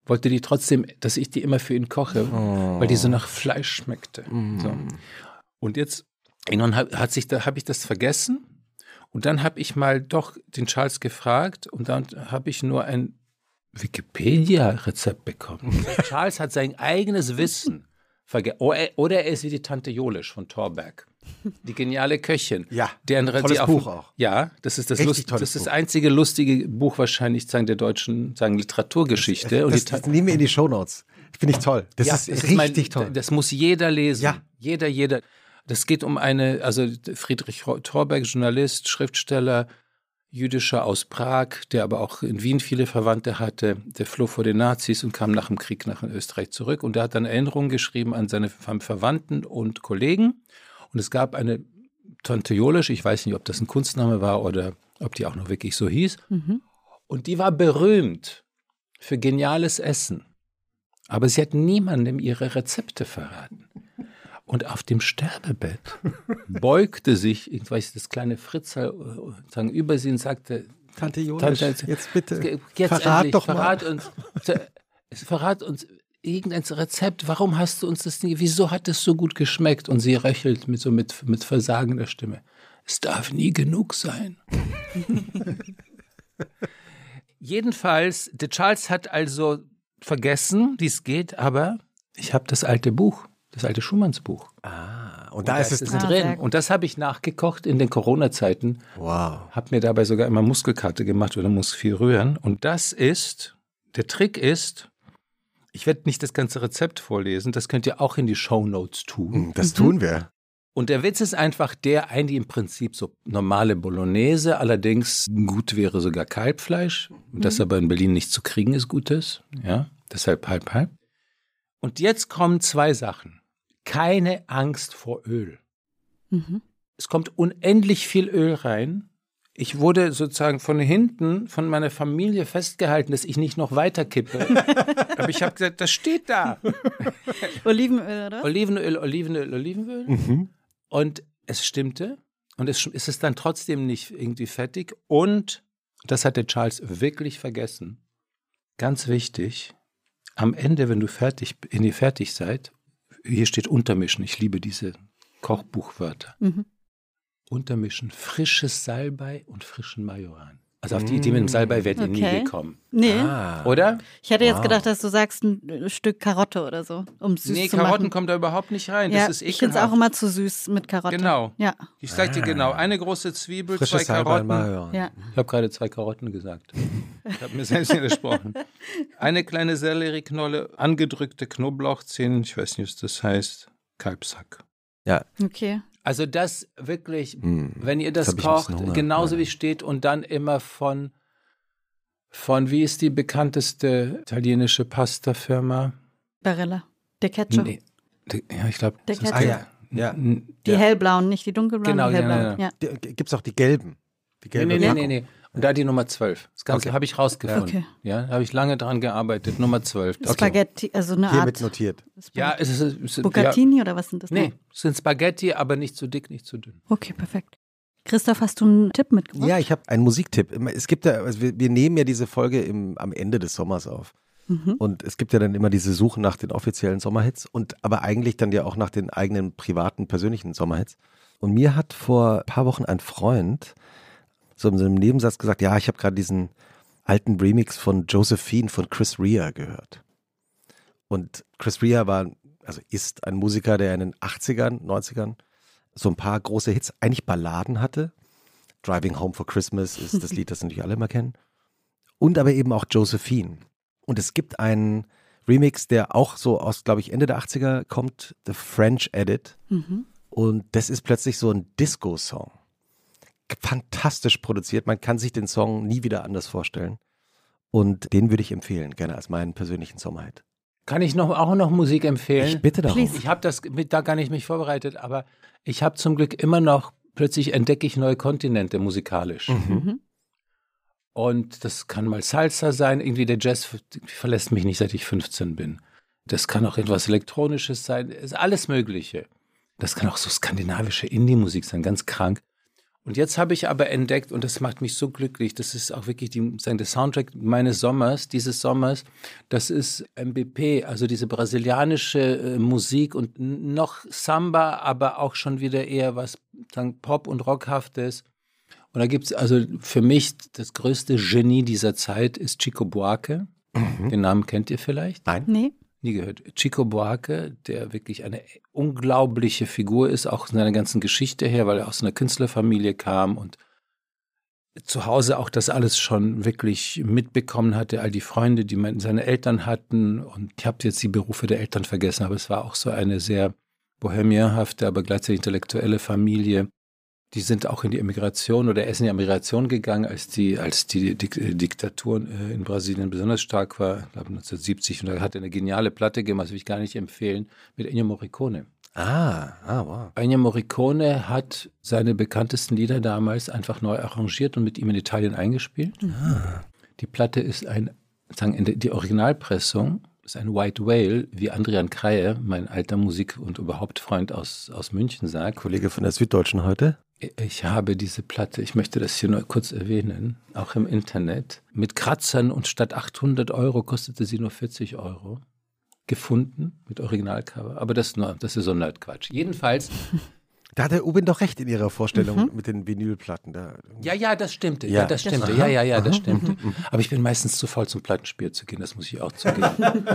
wollte die trotzdem, dass ich die immer für ihn koche, oh. weil die so nach Fleisch schmeckte. Mhm. So. Und jetzt, irgendwann hat sich da, habe ich das vergessen. Und dann habe ich mal doch den Charles gefragt und dann habe ich nur ein Wikipedia-Rezept bekommen. Charles hat sein eigenes Wissen. Oder er ist wie die Tante Jolisch von Thorberg. Die geniale Köchin. Ja, deren tolles Buch auch. Ja, das ist das, Lust, das, ist das einzige lustige Buch wahrscheinlich sagen, der deutschen sagen, Literaturgeschichte. Das, das, das nehmen wir in die Shownotes. Finde ich toll. Das ja, ist richtig mein, toll. Das muss jeder lesen. Ja. Jeder, jeder. Das geht um eine, also Friedrich Thorberg, Journalist, Schriftsteller, jüdischer aus Prag, der aber auch in Wien viele Verwandte hatte, der floh vor den Nazis und kam nach dem Krieg nach Österreich zurück. Und er hat dann Erinnerungen geschrieben an seine Verwandten und Kollegen. Und es gab eine Tante Jolisch, ich weiß nicht, ob das ein Kunstname war oder ob die auch noch wirklich so hieß. Mhm. Und die war berühmt für geniales Essen. Aber sie hat niemandem ihre Rezepte verraten. Und auf dem Sterbebett beugte sich, ich weiß, das kleine Fritzl sagen, über sie und sagte, Tante Jonas, jetzt bitte, jetzt verrat endlich, doch verrat mal. Uns, verrat uns irgendein Rezept, warum hast du uns das nie, wieso hat es so gut geschmeckt? Und sie röchelt mit so mit, mit versagender Stimme. Es darf nie genug sein. Jedenfalls, der Charles hat also vergessen, wie es geht, aber ich habe das alte Buch das alte Schumannsbuch. Ah, und, und da ist es drin. drin. Und das habe ich nachgekocht in den Corona-Zeiten. Wow. Habe mir dabei sogar immer Muskelkarte gemacht oder muss viel rühren. Und das ist, der Trick ist, ich werde nicht das ganze Rezept vorlesen, das könnt ihr auch in die Show Notes tun. Hm, das tun wir. Und der Witz ist einfach der, eigentlich im Prinzip so normale Bolognese, allerdings gut wäre sogar Kalbfleisch, mhm. das aber in Berlin nicht zu kriegen ist, gutes. Ja, deshalb halb, halb. Und jetzt kommen zwei Sachen keine Angst vor Öl. Mhm. Es kommt unendlich viel Öl rein. Ich wurde sozusagen von hinten von meiner Familie festgehalten, dass ich nicht noch weiter kippe. Aber ich habe gesagt, das steht da. Olivenöl, oder? Olivenöl, Olivenöl, Olivenöl. Mhm. Und es stimmte. Und es ist es dann trotzdem nicht irgendwie fettig. Und das hat der Charles wirklich vergessen. Ganz wichtig, am Ende, wenn du fertig, in ihr fertig seid, hier steht untermischen, ich liebe diese Kochbuchwörter. Mhm. Untermischen frisches Salbei und frischen Majoran. Also auf die Idee mit dem Salbei wärt ihr nie Okay. gekommen. Nee, Ah. Oder? ich hätte jetzt Wow. gedacht, dass du sagst ein Stück Karotte oder so, um süß nee, zu Karotten machen. kommen da überhaupt nicht rein. ja, das ist ich finde es ekelhaft. auch immer zu süß mit Karotte. Genau. Ja, Ich sag dir genau, eine große Zwiebel, zwei Frisches Salbei Karotten. mal hören. ja. Ich habe gerade zwei Karotten gesagt. Ich habe mir selbst widersprochen. Eine kleine Sellerieknolle, angedrückte Knoblauchzehen, ich weiß nicht, was das heißt, Kalbshack. Ja. Okay. Also das wirklich, Hm. wenn ihr das kocht, genauso Ja. wie steht und dann immer von, von wie ist die bekannteste italienische Pastafirma? Barilla. Der Ketchup. Nee, die- ja, ich glaube. Der Ketchup. Ah ja. ja. Die Die hellblauen, nicht die dunkelblauen, Genau, die ja, hellblauen. ja, Ja, Gibt es auch die gelben? Die Nee, gelbe nee, nee, Packung? nee, nee. Und da die Nummer 12. Das Ganze Okay. habe ich rausgefunden. Okay. Ja, da habe ich lange dran gearbeitet. Nummer 12. Spaghetti, also eine Hiermit Art. notiert. Ja, es ist. Es ist ja, Bucatini oder was sind das? nee, es sind Spaghetti, aber nicht zu dick, nicht zu dünn. Okay, perfekt. Christoph, hast du einen Tipp mitgebracht? Ja, ich habe einen Musiktipp. Es gibt ja, also wir, wir nehmen ja diese Folge im, am Ende des Sommers auf. Mhm. Und es gibt ja dann immer diese Suche nach den offiziellen Sommerhits und aber eigentlich dann ja auch nach den eigenen privaten, persönlichen Sommerhits. Und mir hat vor ein paar Wochen ein Freund so in so einem Nebensatz gesagt, ja, ich habe gerade diesen alten Remix von Josephine von Chris Rea gehört. Und Chris Rea war, also ist ein Musiker, der in den 80ern, 90ern so ein paar große Hits, eigentlich Balladen hatte. Driving Home for Christmas ist das Lied, das natürlich alle immer kennen. Und aber eben auch Josephine. Und es gibt einen Remix, der auch so aus, glaube ich, Ende der 80er kommt, The French Edit. Mhm. Und das ist plötzlich so ein Disco-Song. Fantastisch produziert. Man kann sich den Song nie wieder anders vorstellen. Und den würde ich empfehlen, gerne als meinen persönlichen Sommerhit. Kann ich noch, auch noch Musik empfehlen? Ich bitte darum. Please. Ich habe das mit, da gar nicht mich vorbereitet, aber ich habe zum Glück immer noch, plötzlich entdecke ich neue Kontinente musikalisch. Mhm. Und das kann mal Salsa sein, irgendwie der Jazz verlässt mich nicht, seit ich 15 bin. Das kann auch etwas Elektronisches sein, ist alles Mögliche. Das kann auch so skandinavische Indie-Musik sein, ganz krank. Und jetzt habe ich aber entdeckt, und das macht mich so glücklich, das ist auch wirklich die, sagen, der Soundtrack meines Sommers, dieses Sommers, das ist MBP, also diese brasilianische äh, Musik und noch Samba, aber auch schon wieder eher was sagen, Pop- und Rockhaftes. Und da gibt es also für mich das größte Genie dieser Zeit ist Chico Buarque. Den Namen kennt ihr vielleicht? Nein? Nee. Nie gehört. Chico Buarque, der wirklich eine unglaubliche Figur ist, auch in seiner ganzen Geschichte her, weil er aus einer Künstlerfamilie kam und zu Hause auch das alles schon wirklich mitbekommen hatte, all die Freunde, die seine Eltern hatten. Und ich habe jetzt die Berufe der Eltern vergessen, aber es war auch so eine sehr bohemienhafte, aber gleichzeitig intellektuelle Familie. Die sind auch in die Emigration oder er ist in die Emigration gegangen, als die, als die äh, Diktatur äh, in Brasilien besonders stark war, ich glaube 1970. Und da hat er eine geniale Platte gemacht, das will ich gar nicht empfehlen, mit Ennio Morricone. Ah, ah, wow. Ennio Morricone hat seine bekanntesten Lieder damals einfach neu arrangiert und mit ihm in Italien eingespielt. Die Platte ist ein, sagen, die Originalpressung ist ein White Whale, wie Adrian Kreie, mein alter Musik- und überhaupt Freund aus, aus München sagt. Kollege von der Süddeutschen heute. Ich habe diese Platte, ich möchte das hier nur kurz erwähnen, auch im Internet, mit Kratzern und statt 800 Euro kostete sie nur 40 Euro. Gefunden mit Originalcover. Aber das, nur, das ist so Nerdquatsch. Jedenfalls, Da hat der Ubin doch recht in ihrer Vorstellung mit den Vinylplatten. Da. ja, ja, das stimmte. Ja, Ja. das stimmte. Ja, ja, ja, das stimmte. Aber ich bin meistens zu faul zum Plattenspiel zu gehen, das muss ich auch zugeben.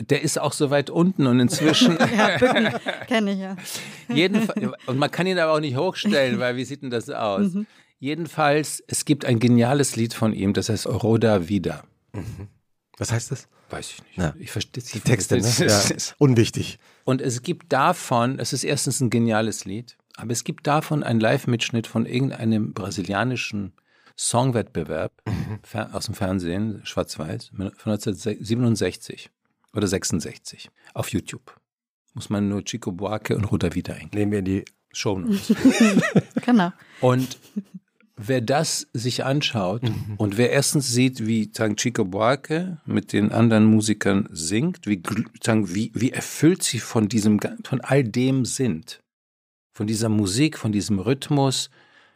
Der ist auch so weit unten und inzwischen. Ja, Bücken kenne ich ja. Jedenfalls, und man kann ihn aber auch nicht hochstellen, weil wie sieht denn das aus? Jedenfalls, es gibt ein geniales Lied von ihm, das heißt Roda Vida. Was heißt das? Weiß ich nicht. Ja. Ich verstehe Die Texte, ne? Ja. Unwichtig. Und es gibt davon, es ist erstens ein geniales Lied, aber es gibt davon einen Live-Mitschnitt von irgendeinem brasilianischen Songwettbewerb fer- aus dem Fernsehen, schwarz-weiß, von 1967 oder 66 auf YouTube. Muss man nur Chico Buarque und Ruda Vida eingeben. Nehmen wir in die. Show Notes. Genau. Und wer das sich anschaut und wer erstens sieht, wie sagen, Chico Buarque mit den anderen Musikern singt, wie, wie, wie erfüllt sie von diesem, von all dem sind, von dieser Musik, von diesem Rhythmus,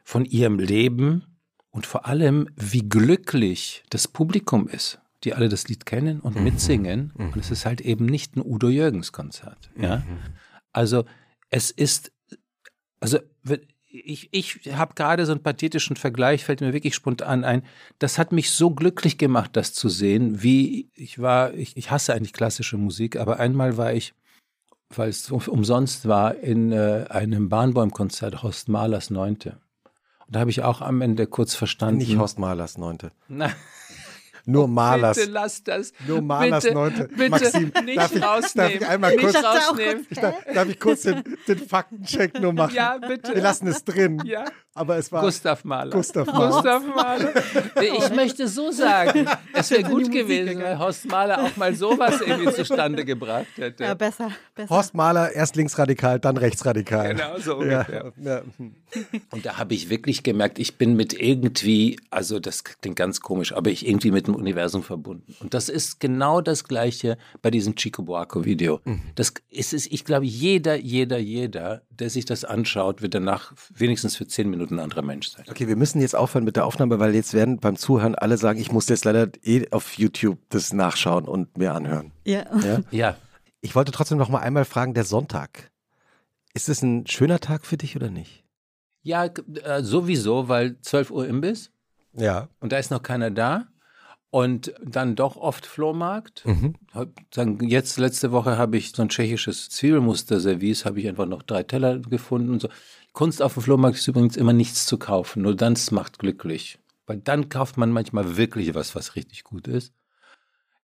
von ihrem Leben und vor allem, wie glücklich das Publikum ist, die alle das Lied kennen und mhm. mitsingen. Mhm. Und es ist halt eben nicht ein Udo Jürgens Konzert. Ja? Mhm. Also es ist, also ich, ich habe gerade so einen pathetischen Vergleich, fällt mir wirklich spontan ein. Das hat mich so glücklich gemacht, das zu sehen, wie ich war, ich, ich hasse eigentlich klassische Musik, aber einmal war ich, weil es umsonst war, in äh, einem Bahnbäumkonzert Horst Mahlers Neunte. Und da habe ich auch am Ende kurz verstanden. Nicht Horst Mahlers Neunte. Nein. Nur Malers. Bitte lass das. Nur Malers bitte, Neunte. Bitte Maxim, nicht darf ich, rausnehmen. Darf ich einmal kurz, nicht rausnehmen. Ich darf, darf, ich kurz den, den Faktencheck nur machen? Ja, bitte. Wir lassen es drin. Ja. Aber es war Gustav Mahler. Gustav Mahler. Gustav Mahler. Ich möchte so sagen, es wäre gut gewesen, wenn Horst Mahler auch mal sowas irgendwie zustande gebracht hätte. Ja, besser, besser. Horst Mahler, erst linksradikal, dann rechtsradikal. Genau, so ungefähr. Ja. Ja. Und da habe ich wirklich gemerkt, ich bin mit irgendwie, also das klingt ganz komisch, aber ich irgendwie mit dem Universum verbunden. Und das ist genau das Gleiche bei diesem Chico Buarco Video. Mhm. Das ist es, ich glaube, jeder, jeder, jeder, der sich das anschaut, wird danach wenigstens für zehn Minuten ein anderer Mensch sein. Okay, wir müssen jetzt aufhören mit der Aufnahme, weil jetzt werden beim Zuhören alle sagen, ich muss jetzt leider eh auf YouTube das nachschauen und mir anhören. Ja. Ja. ja. Ich wollte trotzdem noch mal einmal fragen, der Sonntag. Ist es ein schöner Tag für dich oder nicht? Ja, äh, sowieso, weil 12 Uhr Imbiss. Ja. Und da ist noch keiner da. Und dann doch oft Flohmarkt. Mhm. Jetzt letzte Woche habe ich so ein tschechisches Zwiebelmuster-Service, habe ich einfach noch drei Teller gefunden und so. Kunst auf dem Flohmarkt ist übrigens immer nichts zu kaufen, nur dann macht glücklich. Weil dann kauft man manchmal wirklich was, was richtig gut ist.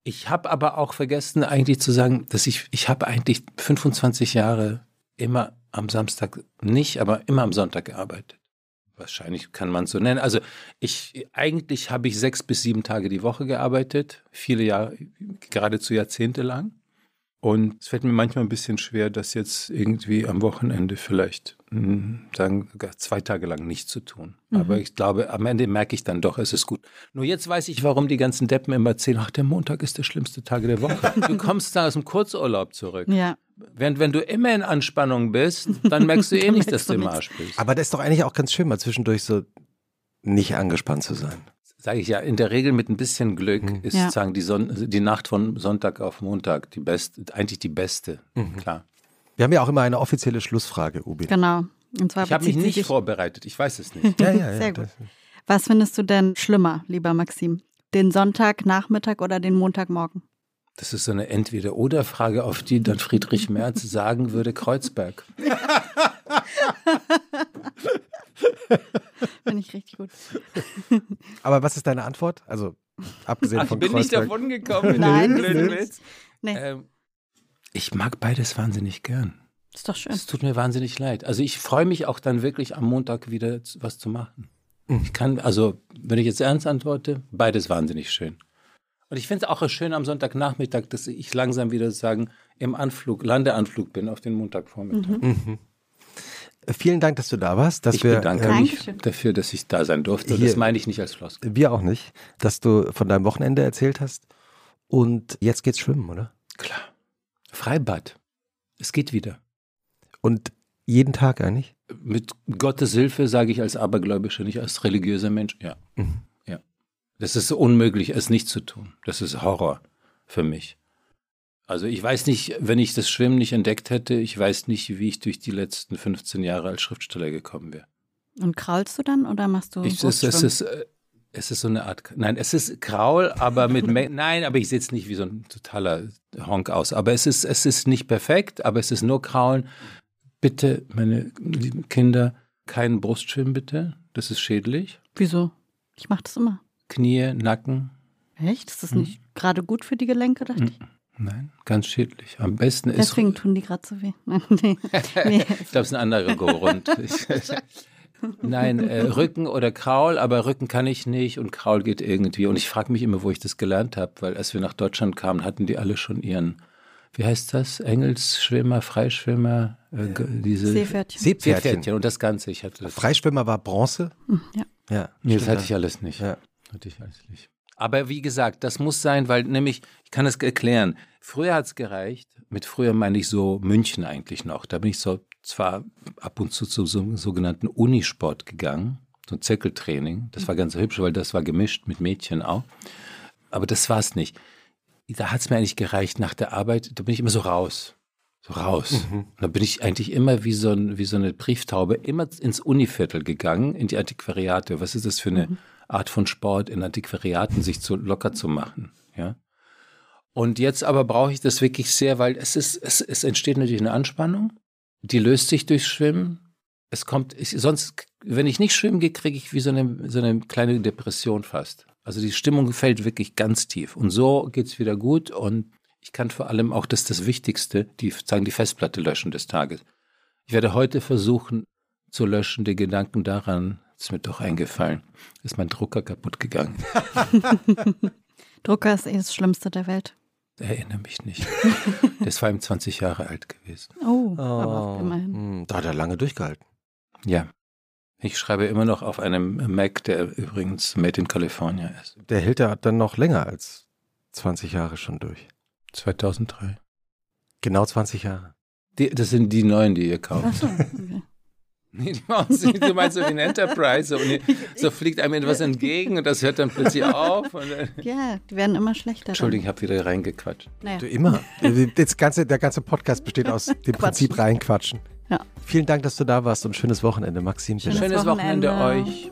Ich habe aber auch vergessen eigentlich zu sagen, dass ich, ich habe eigentlich 25 Jahre immer am Samstag nicht, aber immer am Sonntag gearbeitet. Wahrscheinlich kann man es so nennen. Also ich eigentlich habe ich sechs bis sieben Tage die Woche gearbeitet, viele Jahre, geradezu Jahrzehnte lang. Und es fällt mir manchmal ein bisschen schwer, das jetzt irgendwie am Wochenende vielleicht, hm, sagen, sogar zwei Tage lang nicht zu tun. Mhm. Aber ich glaube, am Ende merke ich dann doch, es ist gut. Nur jetzt weiß ich, warum die ganzen Deppen immer erzählen, ach, der Montag ist der schlimmste Tag der Woche. du kommst da aus dem Kurzurlaub zurück. Ja. Während wenn du immer in Anspannung bist, dann merkst du eh nicht, dass du im Arsch bist. Aber das ist doch eigentlich auch ganz schön, mal zwischendurch so nicht angespannt zu sein sage ich ja, in der Regel mit ein bisschen Glück mhm. ist ja. sozusagen die, Son die Nacht von Sonntag auf Montag die beste, eigentlich die beste, mhm. klar. Wir haben ja auch immer eine offizielle Schlussfrage, Ubi. Genau. Und zwar ich habe mich nicht vorbereitet, ich weiß es nicht. ja, ja, ja, Sehr gut. Was findest du denn schlimmer, lieber Maxim? Den Sonntagnachmittag oder den Montagmorgen? Das ist so eine Entweder-Oder-Frage, auf die dann Friedrich Merz sagen würde, Kreuzberg. Finde ich richtig gut. Aber was ist deine Antwort? Also, abgesehen Ach, von bin Kreuzberg. nicht davon gekommen. Nein, Witz. Nee. Ähm, ich mag beides wahnsinnig gern. Ist doch schön. Es tut mir wahnsinnig leid. Also ich freue mich auch dann wirklich am Montag wieder was zu machen. Mhm. Ich kann, also wenn ich jetzt ernst antworte, beides wahnsinnig schön. Und ich finde es auch schön am Sonntagnachmittag, dass ich langsam wieder sagen im Anflug, Landeanflug bin auf den Montagvormittag. Mhm. Mhm. Vielen Dank, dass du da warst. Dass ich wir, bedanke ähm, mich dafür, dass ich da sein durfte. Hier, das meine ich nicht als Floskel. Wir auch nicht. Dass du von deinem Wochenende erzählt hast. Und jetzt geht's schwimmen, oder? Klar. Freibad. Es geht wieder. Und jeden Tag eigentlich? Mit Gottes Hilfe sage ich als Abergläubischer, nicht als religiöser Mensch. Ja. Mhm. Ja. Das ist unmöglich, es nicht zu tun. Das ist Horror für mich. Also ich weiß nicht, wenn ich das Schwimmen nicht entdeckt hätte, ich weiß nicht, wie ich durch die letzten 15 Jahre als Schriftsteller gekommen wäre. Und kraulst du dann oder machst du ich, es, es, ist, äh, es ist so eine Art, nein, es ist Kraul, aber mit, nein, aber ich sehe jetzt nicht wie so ein totaler Honk aus. Aber es ist, es ist nicht perfekt, aber es ist nur Kraulen. Bitte, meine lieben Kinder, keinen Brustschwimmen bitte. Das ist schädlich. Wieso? Ich mache das immer. Knie, Nacken. Echt? Ist das hm. nicht gerade gut für die Gelenke, dachte hm. ich? Nein, ganz schädlich. Am besten ist. Deswegen tun die gerade so weh. nee. nee. ich glaube, es ist ein anderer Grund. Nein, äh, Rücken oder Kraul, aber Rücken kann ich nicht und Kraul geht irgendwie. Und ich frage mich immer, wo ich das gelernt habe, weil als wir nach Deutschland kamen, hatten die alle schon ihren, wie heißt das? Engelsschwimmer, Freischwimmer, äh, diese Seepferdchen. Seepferdchen. Und das Ganze. Ich hatte das Freischwimmer war Bronze? Hm, ja. Ja. Nee, das hatte ich alles nicht. Ja. Hatte ich alles nicht. Aber wie gesagt, das muss sein, weil nämlich, ich kann es erklären, früher hat es gereicht, mit früher meine ich so München eigentlich noch, da bin ich so zwar ab und zu zum so, sogenannten Unisport gegangen, so ein Zirkeltraining. Das war ganz hübsch, weil das war gemischt mit Mädchen auch. Aber das war es nicht. Da hat es mir eigentlich gereicht nach der Arbeit, da bin ich immer so raus. So raus. Mhm. Und da bin ich eigentlich immer wie so, ein, wie so eine Brieftaube immer ins Univiertel gegangen, in die Antiquariate. Was ist das für eine mhm. Art von Sport, in Antiquariaten sich zu locker zu machen? Ja. Und jetzt aber brauche ich das wirklich sehr, weil es ist, es, es entsteht natürlich eine Anspannung. Die löst sich durch Schwimmen. Es kommt, ich, sonst, wenn ich nicht schwimmen gehe, kriege ich wie so eine, so eine kleine Depression fast. Also die Stimmung fällt wirklich ganz tief. Und so geht es wieder gut. Und ich kann vor allem auch, das ist das Wichtigste, die, sagen, die Festplatte löschen des Tages. Ich werde heute versuchen zu löschen, die Gedanken daran, ist mir doch eingefallen, ist mein Drucker kaputt gegangen. Drucker ist eh das Schlimmste der Welt. Erinnere mich nicht. Der ist vor allem 20 Jahre alt gewesen. Oh, oh aber immerhin. Hm, da hat er lange durchgehalten. Ja. Ich schreibe immer noch auf einem Mac, der übrigens made in California ist. Der hält ja dann noch länger als 20 Jahre schon durch. 2003. Genau 20 Jahre. Die, das sind die neuen, die ihr kauft. Ach so, okay. Nee, du meinst so wie ein Enterprise, so, so, fliegt einem etwas entgegen und das hört dann plötzlich auf. ja, die werden immer schlechter. Entschuldigung, ich habe wieder reingequatscht. Naja. Du immer. Das ganze, der ganze Podcast besteht aus dem Quatschen. Prinzip reinquatschen. Ja. Vielen Dank, dass du da warst und schönes Wochenende, Maxim. Schönes, schönes Wochenende. Wochenende euch.